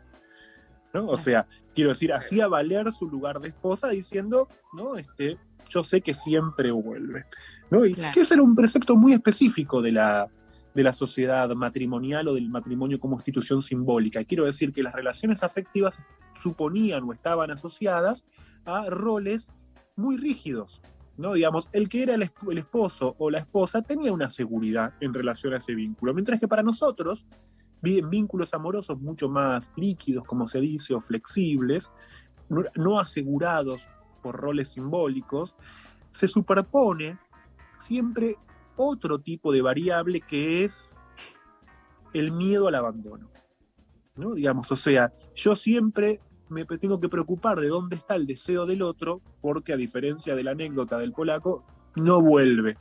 ¿no? O sea, quiero decir, hacía valer su lugar de esposa diciendo, ¿no? Este, yo sé que siempre vuelve. ¿no? Y Claro. que ese era un precepto muy específico de la, de la sociedad matrimonial o del matrimonio como institución simbólica. Quiero decir que las relaciones afectivas suponían o estaban asociadas a roles muy rígidos. ¿no? Digamos, el que era el, esp- el esposo o la esposa tenía una seguridad en relación a ese vínculo, mientras que para nosotros, vínculos amorosos mucho más líquidos, como se dice, o flexibles, no, no asegurados por roles simbólicos, se superpone siempre otro tipo de variable que es el miedo al abandono. ¿no? Digamos, o sea, yo siempre me tengo que preocupar de dónde está el deseo del otro, porque a diferencia de la anécdota del polaco, no vuelve.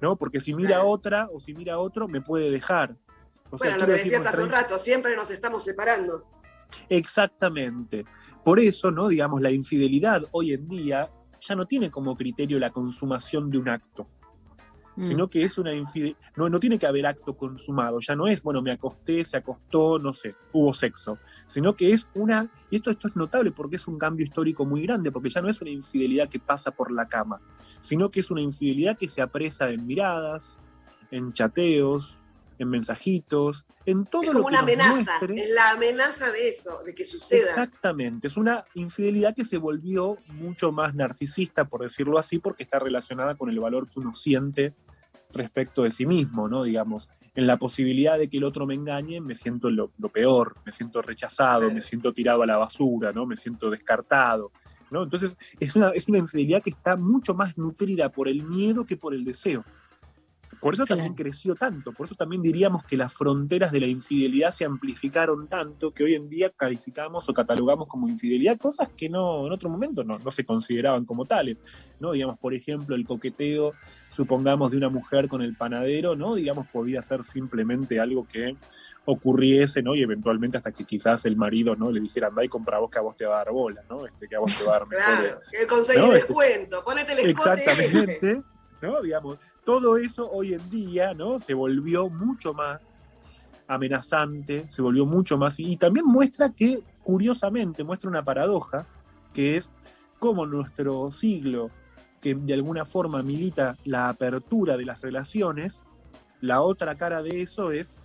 ¿no? Porque si mira a otra o si mira a otro, me puede dejar. O sea, bueno, lo que decías hace un rato, siempre nos estamos separando. Exactamente. Por eso, ¿no? Digamos, la infidelidad hoy en día ya no tiene como criterio la consumación de un acto, Mm. sino que es una infidelidad. No, no tiene que haber acto consumado, ya no es, bueno, me acosté, se acostó, no sé, hubo sexo, sino que es una. Y esto, esto es notable porque es un cambio histórico muy grande, porque ya no es una infidelidad que pasa por la cama, sino que es una infidelidad que se apresa en miradas, en chateos, en mensajitos, en todo Es lo como que una amenaza, muestre. es la amenaza de eso, de que suceda. Exactamente, es una infidelidad que se volvió mucho más narcisista, por decirlo así, porque está relacionada con el valor que uno siente respecto de sí mismo, ¿no? Digamos, en la posibilidad de que el otro me engañe, me siento lo, lo peor, me siento rechazado, me siento tirado a la basura, ¿no? Me siento descartado, ¿no? Entonces, es una, es una infidelidad que está mucho más nutrida por el miedo que por el deseo. Por eso también creció tanto, por eso también diríamos que las fronteras de la infidelidad se amplificaron tanto que hoy en día calificamos o catalogamos como infidelidad cosas que no en otro momento no, no se consideraban como tales, ¿no? Digamos, por ejemplo, el coqueteo, supongamos, de una mujer con el panadero, ¿no? Digamos, podía ser simplemente algo que ocurriese, ¿no? Y eventualmente hasta que quizás el marido, ¿no? Le dijera, anda y compra vos que a vos te va a dar bola, ¿no? Este, que a vos te va a dar mejor. Claro, que conseguís ¿no? Este- descuento, ponete el escote ese. Exactamente, ¿no? Digamos, todo eso hoy en día, ¿no? Se volvió mucho más amenazante, se volvió mucho más. Y también muestra que, curiosamente, muestra una paradoja, que es cómo nuestro siglo, que de alguna forma milita la apertura de las relaciones, la otra cara de eso es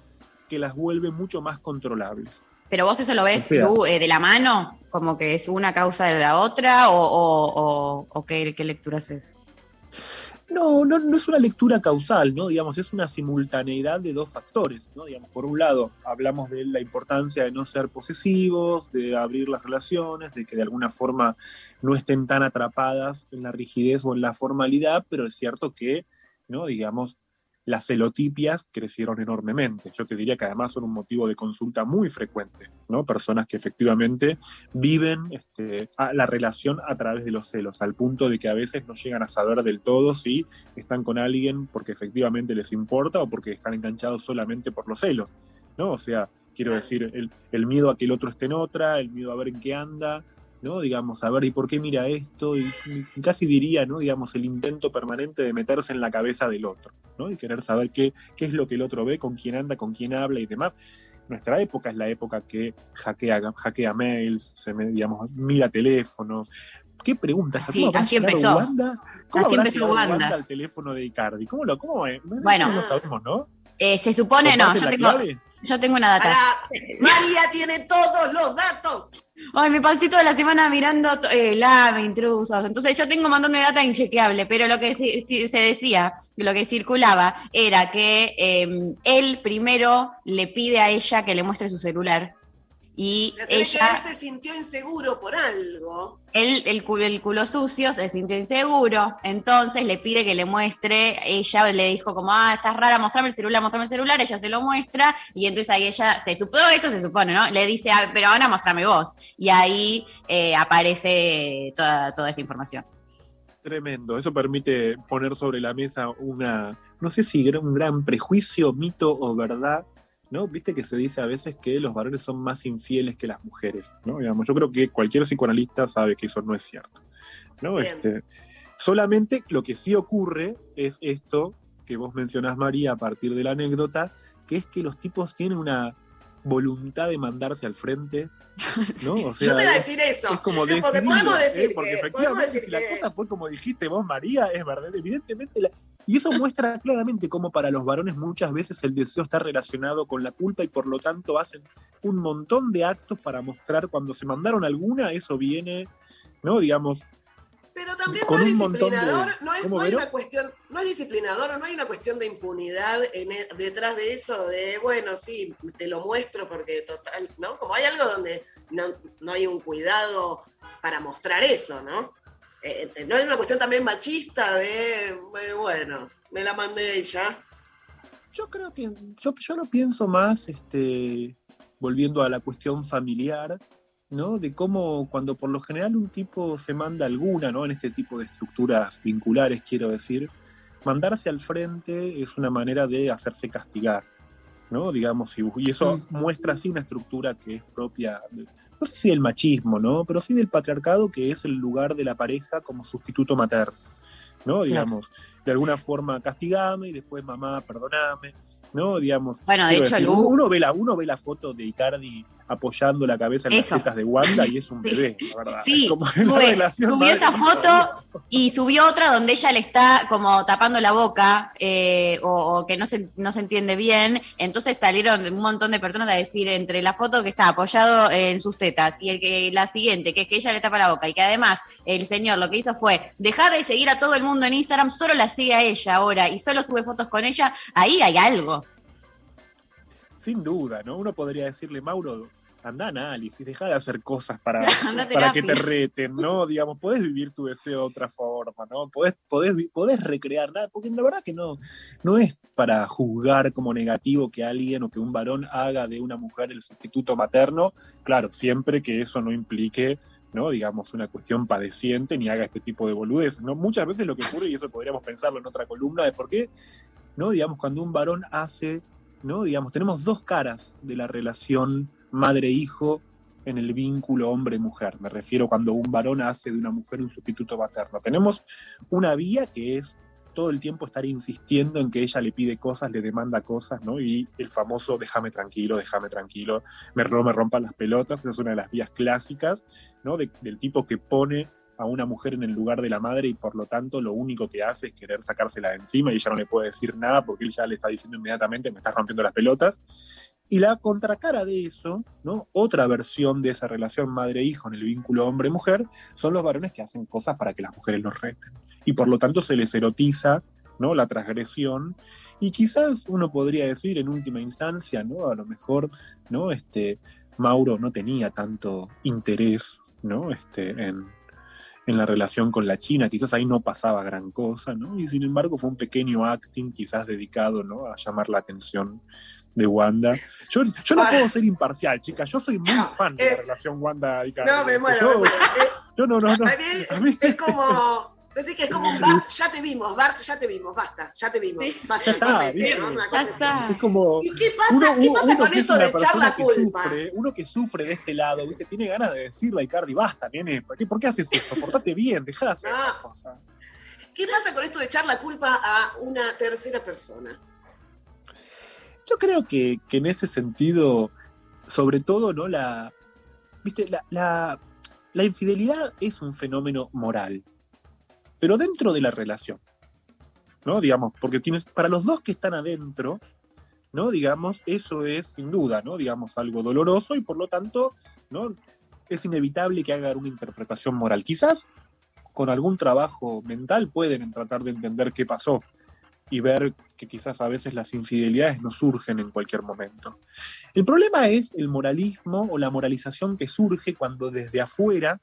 que las vuelve mucho más controlables. Pero vos eso lo ves, Lu, eh, de la mano, como que es una causa de la otra, o, o- o- o qué, qué lectura haces? No, no, no es una lectura causal, ¿no? Digamos, es una simultaneidad de dos factores, ¿no? Digamos, por un lado, hablamos de la importancia de no ser posesivos, de abrir las relaciones, de que de alguna forma no estén tan atrapadas en la rigidez o en la formalidad, pero es cierto que, ¿no? Digamos, las celotipias crecieron enormemente. Yo te diría que además son un motivo de consulta muy frecuente, ¿no? Personas que efectivamente viven este, a- la relación a través de los celos, al punto de que a veces no llegan a saber del todo si están con alguien porque efectivamente les importa o porque están enganchados solamente por los celos, ¿no? O sea, quiero decir, el, el miedo a que el otro esté en otra, el miedo a ver en qué anda, ¿no? Digamos, a ver, ¿y por qué mira esto? Y, casi diría, ¿no? Digamos, el intento permanente de meterse en la cabeza del otro, ¿no? Y querer saber qué, qué es lo que el otro ve, con quién anda, con quién habla y demás. Nuestra época es la época que hackea, hackea mails, se digamos, mira teléfonos. ¿Qué preguntas? ¿Cómo habrá así empezó. Wanda? ¿Cómo Así empezó Wanda. al teléfono de Icardi? ¿Cómo lo, cómo es? Bueno. no lo sabemos, ¿no? Eh, se supone, no, ¿Comparte yo tengo, clave? Yo tengo una data. María tiene todos los datos. Ay, mi pancito de la semana mirando eh, lame, intrusos. Entonces yo tengo un montón de data inchequeable, pero lo que se decía, lo que circulaba, era que eh, él primero le pide a ella que le muestre su celular. Y Se ve que ella, él se sintió inseguro por algo. él, el, culo, el culo sucio, se sintió inseguro, entonces le pide que le muestre, ella le dijo como, ah, estás rara, mostrame el celular, mostrame el celular, ella se lo muestra, y entonces ahí ella, se supone, esto se supone, ¿no? Le dice, "Ah, pero ahora mostrame vos, y ahí eh, aparece toda, toda esta información. Tremendo. Eso permite poner sobre la mesa una, no sé si era un gran prejuicio, mito o verdad, ¿no? Viste que se dice a veces que los varones son más infieles que las mujeres, ¿no? Digamos, yo creo que cualquier psicoanalista sabe que eso no es cierto, ¿no? Bien. Este, solamente lo que sí ocurre es esto que vos mencionás, María, a partir de la anécdota, que es que los tipos tienen una voluntad de mandarse al frente, ¿no? O sea, Yo te iba a decir eso. es como porque decidido, podemos ¿eh? decir porque que, efectivamente decir si la que- cosa fue como dijiste vos, María, es verdad, evidentemente, la- y eso muestra claramente cómo para los varones muchas veces el deseo está relacionado con la culpa y por lo tanto hacen un montón de actos para mostrar cuando se mandaron alguna, eso viene, ¿no? Digamos, Pero también no es de- disciplinador, no, es, una cuestión, no es disciplinador, no hay una cuestión de impunidad en e- detrás de eso, de bueno, sí, te lo muestro porque total, ¿no? Como hay algo donde no, no hay un cuidado para mostrar eso, ¿no? Eh, eh, no hay una cuestión también machista de, eh, bueno, me la mandé y ya. Yo creo que yo, yo lo pienso más, este, volviendo a la cuestión familiar, ¿no? De cómo cuando por lo general un tipo se manda alguna, ¿no? En este tipo de estructuras vinculares, quiero decir, mandarse al frente es una manera de hacerse castigar, ¿no? Digamos, y, y eso muestra así una estructura que es propia, de- no sé si del machismo, ¿no? Pero sí del patriarcado, que es el lugar de la pareja como sustituto materno, ¿no? Digamos, de alguna forma castigame y después mamá, perdoname, ¿no? Digamos. Bueno, de hecho, decir, uno, ve la, uno ve la foto de Icardi apoyando la cabeza en Eso. las tetas de Wanda y es un bebé, la verdad. Sí, Es como sube- subió esa foto y subió otra donde ella le está como tapando la boca eh, o, o que no se, no se entiende bien. Entonces salieron un montón de personas a decir entre la foto que está apoyado en sus tetas y el que la siguiente, que es que ella le tapa la boca y que además el señor lo que hizo fue dejar de seguir a todo el mundo en Instagram, solo la sigue a ella ahora y solo sube fotos con ella, ahí hay algo. Sin duda, ¿no? Uno podría decirle, Mauro, anda análisis, deja de hacer cosas para, para que te reten, ¿no? Digamos, podés vivir tu deseo de otra forma, ¿no? Podés, podés, podés recrear nada, porque la verdad que no, no es para juzgar como negativo que alguien o que un varón haga de una mujer el sustituto materno, claro, siempre que eso no implique ¿no? digamos, una cuestión padeciente ni haga este tipo de boludeces. ¿no? Muchas veces lo que ocurre, y eso podríamos pensarlo en otra columna, de por qué, ¿no? digamos, cuando un varón hace, ¿no? digamos, tenemos dos caras de la relación madre-hijo en el vínculo hombre-mujer. Me refiero cuando un varón hace de una mujer un sustituto materno. Tenemos una vía que es todo el tiempo estar insistiendo en que ella le pide cosas, le demanda cosas, ¿no? Y el famoso déjame tranquilo, déjame tranquilo, me, no me las pelotas, es una de las vías clásicas, ¿no? De- del tipo que pone a una mujer en el lugar de la madre y por lo tanto lo único que hace es querer sacársela de encima y ella no le puede decir nada porque él ya le está diciendo inmediatamente me estás rompiendo las pelotas. Y la contracara de eso. Otra versión de esa relación madre-hijo en el vínculo hombre-mujer, son los varones que hacen cosas para que las mujeres los reten. Y por lo tanto se les erotiza, ¿no? La transgresión. Y quizás uno podría decir en última instancia, ¿no? A lo mejor, ¿no? Este, Mauro no tenía tanto interés, ¿no? Este, en, en la relación con la China, quizás ahí no pasaba gran cosa, ¿no? Y sin embargo fue un pequeño acting quizás dedicado, ¿no? A llamar la atención de Wanda. Yo, yo no puedo ser imparcial, chicas, yo soy muy fan de la relación Wanda y No, me muero, yo, me muero. Eh, yo no, no, no. a mí A mí- es como. Decís que es como un Bart, ya te vimos, Bart, ya te vimos, basta, ya te vimos. Basta, Ya está, correte, ¿viste? ¿no? Una Ya cosa está. así. Es como ¿Y qué pasa, uno, ¿qué pasa uno con es esto de echar la culpa? sufre, uno que sufre de este lado, ¿viste? Tiene ganas de decirle a Icardi, basta, nene, ¿por qué, por qué haces eso? Portate bien, dejá de hacer Ah. esas cosas. ¿Qué pasa con esto de echar la culpa a una tercera persona? Yo creo que, que en ese sentido, sobre todo, ¿no? La, ¿viste? La, la- la infidelidad es un fenómeno moral, pero dentro de la relación, ¿no? Digamos, porque tienes, para los dos que están adentro, ¿no? Digamos, eso es sin duda, ¿no? Digamos, algo doloroso y por lo tanto, ¿no? Es inevitable que hagan una interpretación moral. Quizás con algún trabajo mental pueden tratar de entender qué pasó y ver que quizás a veces las infidelidades no surgen en cualquier momento. El problema es el moralismo o la moralización que surge cuando desde afuera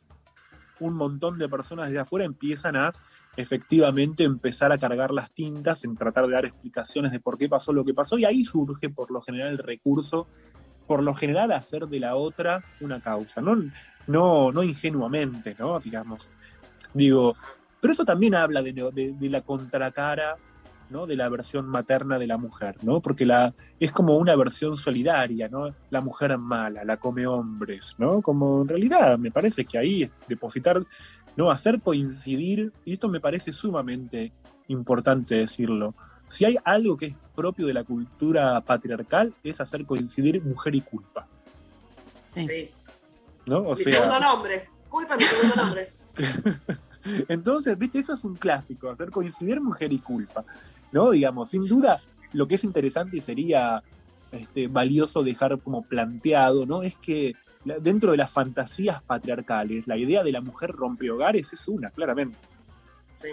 un montón de personas desde afuera empiezan a efectivamente empezar a cargar las tintas en tratar de dar explicaciones de por qué pasó lo que pasó y ahí surge por lo general el recurso, por lo general hacer de la otra una causa, no, no, no ingenuamente, ¿no? Digamos, digo, pero eso también habla de, de- de la contracara ¿no? de la versión materna de la mujer, ¿no? Porque la, es como una versión solidaria, ¿no? La mujer mala, la come hombres, ¿no? Como en realidad me parece que ahí es depositar, ¿no? Hacer coincidir, y esto me parece sumamente importante decirlo, si hay algo que es propio de la cultura patriarcal es hacer coincidir mujer y culpa, Sí. ¿no? O mi sea, segundo nombre. Culpa mi segundo nombre. Entonces, viste, eso es un clásico, hacer coincidir mujer y culpa, ¿no? Digamos, sin duda, lo que es interesante y sería este, valioso dejar como planteado, ¿no? Es que dentro de las fantasías patriarcales, la idea de la mujer rompe hogares es una, claramente, Sí.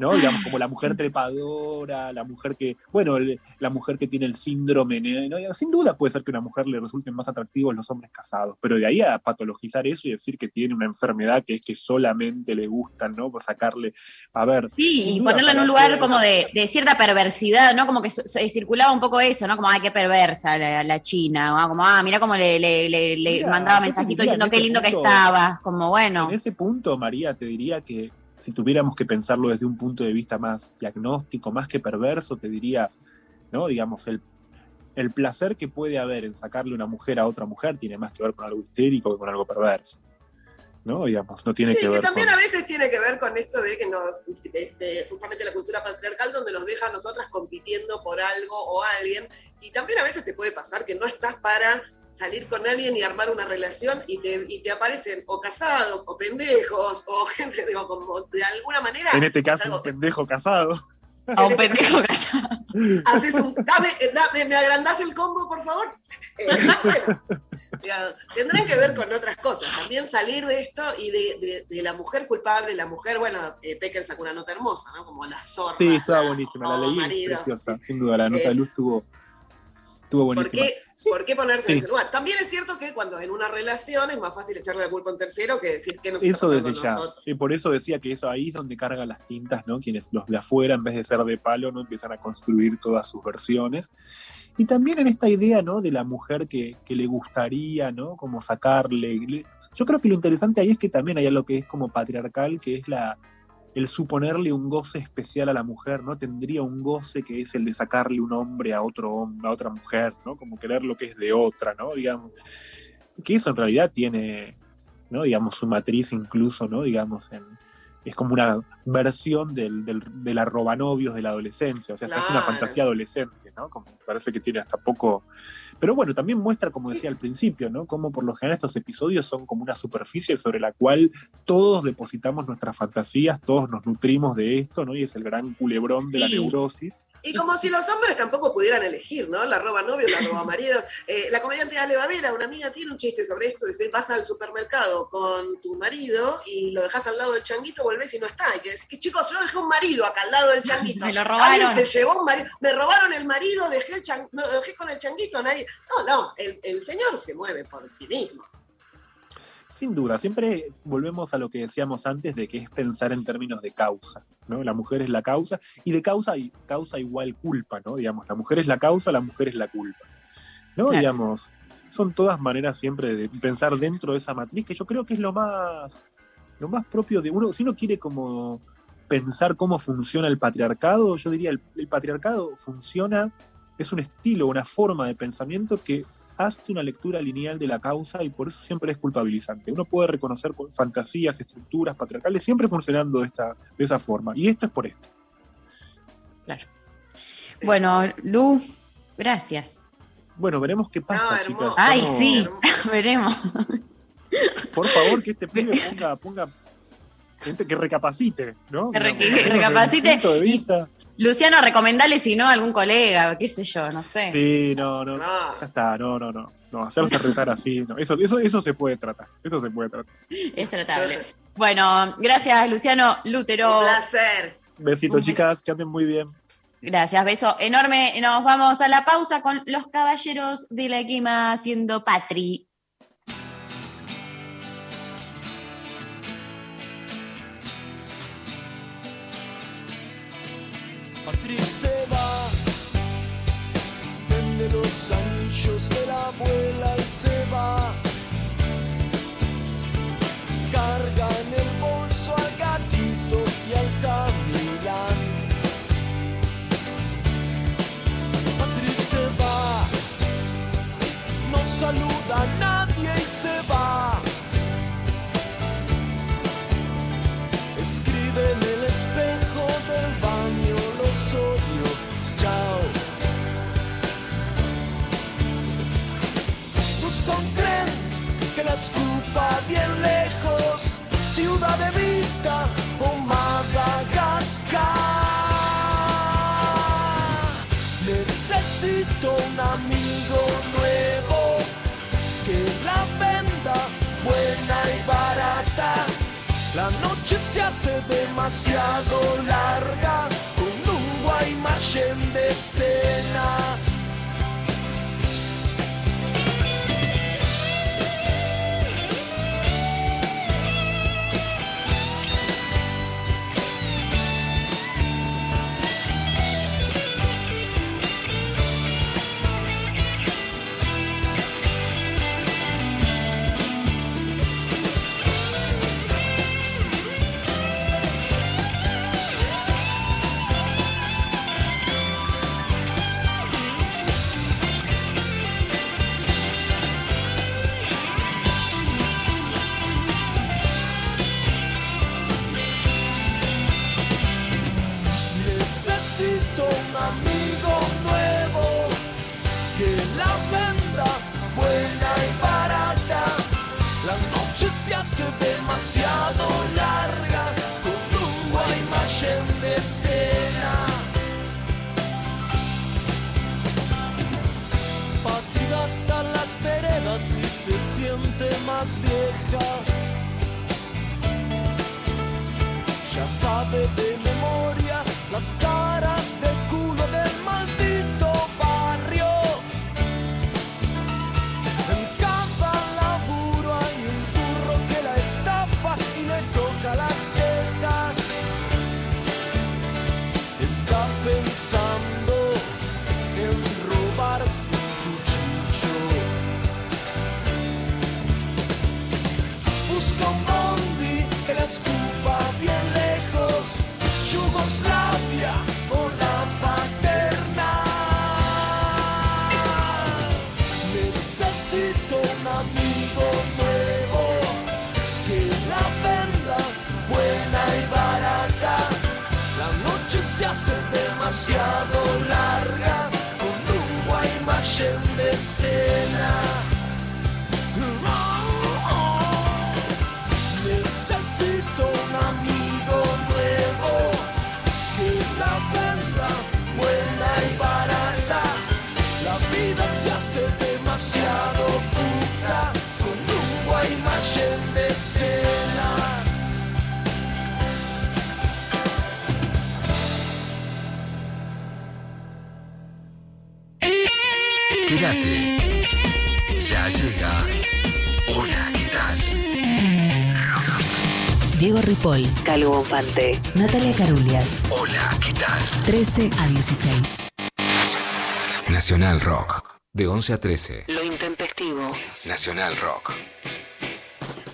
¿No? Digamos, como la mujer trepadora, la mujer que, bueno, el- la mujer que tiene el síndrome, ¿no? Sin duda puede ser que a una mujer le resulten más atractivos los hombres casados, pero de ahí a patologizar eso y decir que tiene una enfermedad que es que solamente le gustan, ¿no? Por sacarle, a ver. Sí, y duda ponerlo en un lugar como de, de cierta perversidad, ¿no? Como que circulaba un poco eso, ¿no? Como, ay, qué perversa la, la China, ¿no? Como, ah, mira cómo le, le- le- le Mira, mandaba mensajitos diciendo en qué lindo que estaba. Como, bueno. En ese punto, María, te diría que si tuviéramos que pensarlo desde un punto de vista más diagnóstico, más que perverso, te diría, ¿no? Digamos, el, el placer que puede haber en sacarle una mujer a otra mujer tiene más que ver con algo histérico que con algo perverso. ¿No? Digamos, no tiene Sí, que que ver también con... a veces tiene que ver con esto de que nos, de- de justamente la cultura patriarcal, donde nos deja a nosotras compitiendo por algo o alguien, y también a veces te puede pasar que no estás para salir con alguien y armar una relación y te, y te aparecen o casados o pendejos o gente, digo, como de alguna manera En este es caso, un pendejo casado. A un pendejo casado. haces un, dame, eh, dame, ¿me agrandás el combo, por favor? Eh, bueno, digamos, tendrán que ver con otras cosas. También salir de esto y de, de- de la mujer culpable, la mujer, bueno, eh, Pecker sacó una nota hermosa, ¿no? Como la zorra. Sí, estaba buenísima, la o leí, es marido. preciosa, sin duda, la nota Eh, de luz estuvo, estuvo ¿Por qué, ¿Por qué ponerse Sí. en ese lugar? También es cierto que cuando en una relación es más fácil echarle la culpa a un tercero que decir que nos está Eso pasando desde ya. nosotros. Y por eso decía que eso ahí es donde cargan las tintas, ¿no? Quienes los de afuera, en vez de ser de palo, no empiezan a construir todas sus versiones. Y también en esta idea, ¿no? De la mujer que, que le gustaría, ¿no? Como sacarle. le- Yo creo que lo interesante ahí es que también hay algo que es como patriarcal, que es la el suponerle un goce especial a la mujer, ¿no? Tendría un goce que es el de sacarle un hombre a otro hombre, a otra mujer, ¿no? Como querer lo que es de otra, ¿no? Digamos. Que eso en realidad tiene, ¿no? Digamos, su matriz incluso, ¿no? Digamos, en, es como una versión del, del, de la robanovios de la adolescencia, o sea, es una fantasía adolescente, ¿no? Como parece que tiene hasta poco... Pero bueno, también muestra, como decía al principio, ¿no? Como por lo general estos episodios son como una superficie sobre la cual todos depositamos nuestras fantasías, todos nos nutrimos de esto, ¿no? Y es el gran culebrón de la neurosis. Y como si los hombres tampoco pudieran elegir, ¿no? La roba novio, la roba marido. Eh, la comediante Ale Bavera, una amiga, tiene un chiste sobre esto. Dice, vas al supermercado con tu marido y lo dejas al lado del changuito, volvés y no está. Y que decís, que chicos, yo dejé un marido acá al lado del changuito. Me lo robaron. Alguien se llevó un marido. Me robaron el marido, dejé, el chan- no, dejé con el changuito, nadie. No, no, el, el señor se mueve por sí mismo. Sin duda, siempre volvemos a lo que decíamos antes de que es pensar en términos de causa, ¿no? La mujer es la causa, y de causa y causa igual culpa, ¿no? Digamos, la mujer es la causa, la mujer es la culpa. ¿No? Claro. Digamos, son todas maneras siempre de pensar dentro de esa matriz, que yo creo que es lo más, lo más propio de uno. Si uno quiere como pensar cómo funciona el patriarcado, yo diría el, el patriarcado funciona, es un estilo, una forma de pensamiento que hace una lectura lineal de la causa y por eso siempre es culpabilizante. Uno puede reconocer con fantasías, estructuras patriarcales siempre funcionando de, esta, de esa forma. Y esto es por esto. Bueno, Lu, gracias. Bueno, veremos qué pasa, No, chicas. Ay, sí, veremos. Por favor, que este pibe ponga, ponga gente que recapacite, ¿no? Que re- Digamos, que desde mi recapacite punto de y- vista. Luciano, recomendale si no a algún colega, qué sé yo, no sé. Sí, no, no, ya está, no, no, no. No, hacerse retar así, no. Eso, eso, eso se puede tratar. Eso se puede tratar. Es tratable. Bueno, gracias, Luciano Lútero. Un placer. Besitos, chicas, que anden muy bien. Gracias, beso enorme. Nos vamos a la pausa con los caballeros de la quema haciendo Patri. Patrick se va, vende los anillos de la abuela y se va. Carga en el bolso al gatito y al camilán. Patrick se va, no saluda a nadie y se va. Escupa bien lejos, Ciudad de Vita o Madagascar. Necesito un amigo nuevo que la venda buena y barata. La noche noche se hace demasiado larga con un Guaymallén de cena. Siente más Ya llega. Hola, ¿qué tal? Diego Ripoll, Calvo Bonfante, Natalia Carulias. Hola, ¿qué tal? 13 a 16. Nacional Rock. De 11 a 13. Lo intempestivo. Nacional Rock.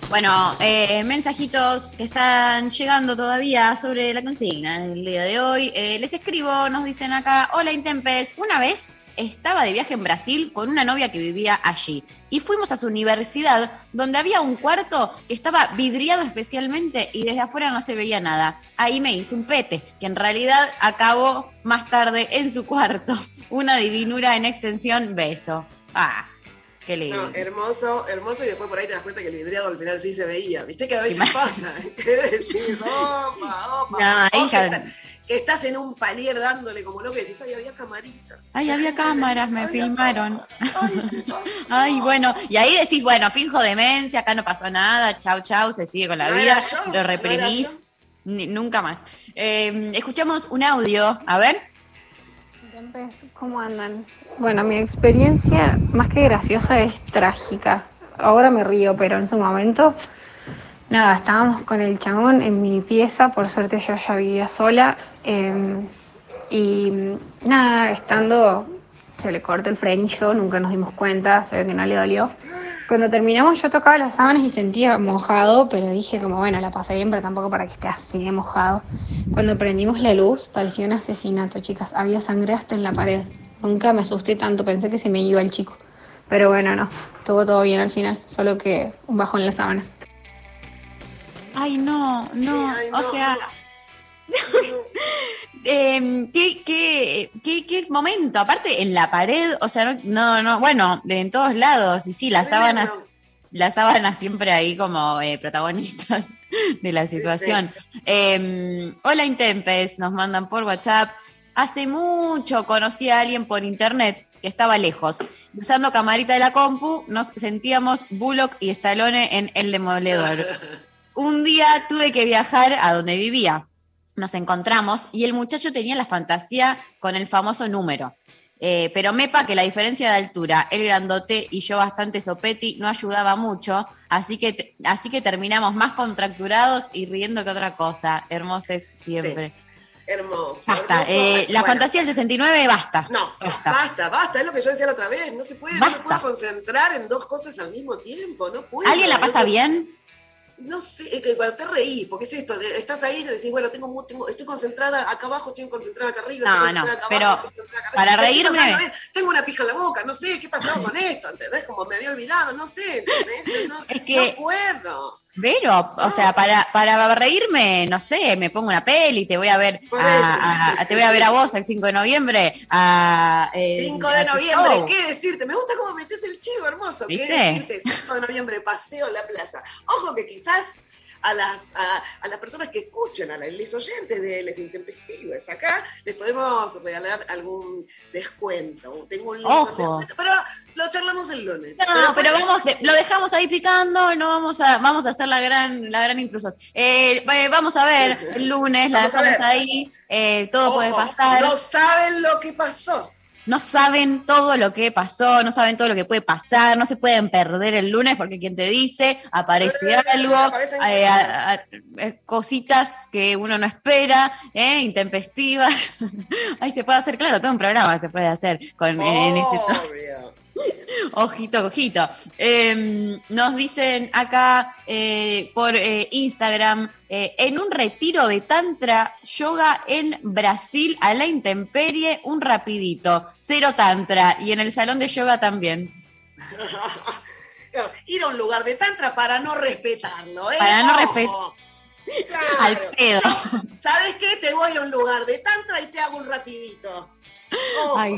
Bueno, eh, mensajitos que están llegando todavía sobre la consigna del día de hoy. Eh, les escribo, nos dicen acá, hola Intempes, una vez estaba de viaje en Brasil con una novia que vivía allí y fuimos a su universidad donde había un cuarto que estaba vidriado especialmente y desde afuera no se veía nada. Ahí me hice un pete, que en realidad acabó más tarde en su cuarto. Una divinura en extensión, beso. Ah, qué lindo. No, hermoso, hermoso, y después por ahí te das cuenta que el vidriado al final sí se veía. Viste que a veces pasa. ¿Qué decís? Opa, opa. No, ahí O ya- que, está- que estás en un palier dándole como loco y decís, ay, había camarita. Ay, había cámaras, me filmaron. Ay, bueno, y ahí decís, bueno, finjo demencia, acá no pasó nada, chau, chau, se sigue con la No vida, yo, lo no ni- nunca más. Eh, escuchamos un audio, a ver. ¿Cómo andan? Bueno, mi experiencia más que graciosa es trágica. Ahora me río, pero en su momento, nada, estábamos con el chabón en mi pieza, por suerte yo ya vivía sola, eh, y nada, estando, se le cortó el frenillo, nunca nos dimos cuenta, se ve que no le dolió. Cuando terminamos yo tocaba las sábanas y sentía mojado, pero dije como, bueno, la pasé bien, pero tampoco para que esté así de mojado. Cuando prendimos la luz, parecía un asesinato, chicas. Había sangre hasta en la pared. Nunca me asusté tanto, pensé que se me iba el chico. Pero bueno, no, estuvo todo bien al final, solo que un bajón en las sábanas. Ay, no, no, ay, o no, sea... Em, ¿qué, qué, qué, qué momento? Aparte, en la pared, o sea, no, no, no, bueno, de en todos lados, y sí, las sábanas, las sábanas siempre ahí como eh, protagonistas de la situación. Em, hola Intempes, nos mandan por WhatsApp. Hace mucho conocí a alguien por internet que estaba lejos. Usando camarita de la compu, nos sentíamos Bullock y Stallone en El Demoledor. un día tuve que viajar a donde vivía. Nos encontramos y el muchacho tenía la fantasía con el famoso número. Eh, pero Mepa, que la diferencia de altura, el grandote y yo bastante sopeti, no ayudaba mucho, así que, así que terminamos más contracturados y riendo que otra cosa. Hermosos siempre. Hermoso. Basta. hermoso. eh, la Bueno, fantasía del 69, basta. No, Basta. basta, basta, es lo que yo decía la otra vez. No se puede, no se puede concentrar en dos cosas al mismo tiempo. No puede. ¿Alguien la pasa No- bien? No sé, que cuando te reís, porque es esto, estás ahí y decís, bueno, tengo, estoy concentrada acá abajo, estoy concentrada acá arriba. No, estoy no, acá pero abajo, estoy acá para arriba. Reírme- Tengo una pija en la boca, no sé qué pasó con esto, ¿entendés? Como me había olvidado, no sé, ¿entendés? No, Es que- no puedo. Pero, o sea, para, para reírme, no sé, me pongo una peli, te voy a ver a, te voy a ver a vos el 5 de noviembre a eh, 5 a de noviembre, show. ¿qué decirte? Me gusta cómo metes el chivo, hermoso. ¿Qué decirte? 5 de noviembre, paseo en la plaza. Ojo que quizás a las, a, a las personas que escuchen, a los oyentes de Les Intempestives, acá les podemos regalar algún descuento. Tengo un Ojo. descuento, pero lo charlamos el lunes. No, pero bueno, vamos, lo dejamos ahí picando, no vamos a, vamos a hacer la gran, la gran intrusos. Eh, eh, vamos a ver el lunes, la Vamos dejamos ahí, eh, todo puede ojo, pasar. No saben lo que pasó. No saben todo lo que pasó, no saben todo lo que puede pasar, no se pueden perder el lunes porque quien te dice, aparece Eh, algo, eh, a- a- eh, cositas que uno no espera, eh, intempestivas. Ahí se puede hacer, claro, todo un programa se puede hacer con, en este Obvio. Ojito, ojito. Eh, nos dicen acá eh, por eh, Instagram, eh, en un retiro de Tantra Yoga en Brasil a la intemperie, un rapidito, cero Tantra, y en el salón de yoga también. Ir a un lugar de tantra para no respetarlo, ¿eh? Para no Ojo. respetar. Claro. Al pedo. ¿Sabes qué? Te voy a un lugar de tantra y te hago un rapidito. Ojo. Ay,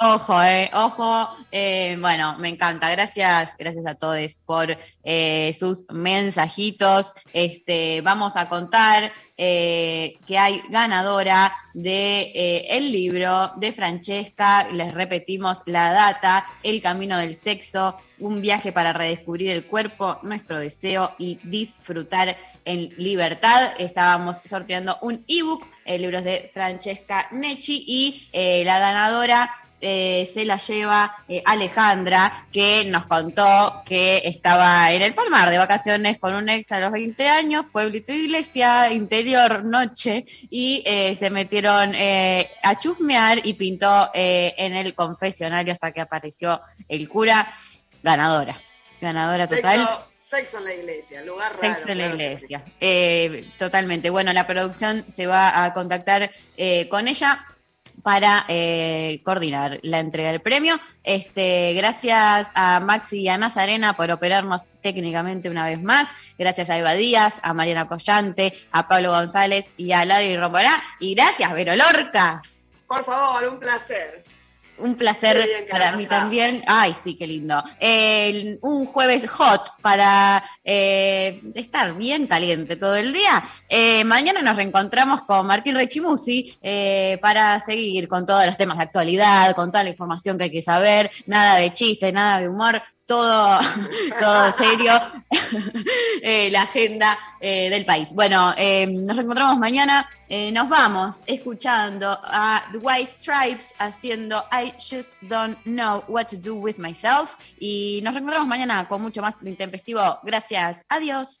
ojo, eh, ojo. eh, bueno, me encanta. Gracias, gracias a todos por eh, sus mensajitos. Este, vamos a contar que hay ganadora de el libro de Francesca. Les repetimos la data: El camino del sexo, un viaje para redescubrir el cuerpo, nuestro deseo y disfrutar en libertad. Estábamos sorteando un ebook, el libro es de Francesca Necci y eh, la ganadora eh, se la lleva eh, Alejandra, que nos contó que estaba en el Palmar de vacaciones con un ex a los 20 años, pueblito iglesia, interior noche, y eh, se metieron eh, a chusmear y pintó eh, en el confesionario hasta que apareció el cura, ganadora. Ganadora total. Sexo, sexo en la iglesia, lugar raro. Sexo en la claro que sí. iglesia. Eh, totalmente. Bueno, la producción se va a contactar eh, con ella para eh, coordinar la entrega del premio. Este, gracias a Maxi y a Nazarena por operarnos técnicamente una vez más. Gracias a Eva Díaz, a Mariana Collante, a Pablo González y a Lali Romborá. Y gracias, Vero Lorca. Por favor, un placer. Un placer para mí también. Ay, sí, qué lindo. Un jueves hot para eh, estar bien caliente todo el día. Eh, mañana nos reencontramos con Martín Rechimusi eh, para seguir con todos los temas de actualidad, con toda la información que hay que saber. Nada de chiste, nada de humor. Todo, todo serio, Eh, la agenda eh, del país. Bueno, eh, nos reencontramos mañana. Nos vamos escuchando a The White Stripes haciendo I Just Don't Know What to Do with Myself. Y nos reencontramos mañana con mucho más intempestivo. Gracias. Adiós.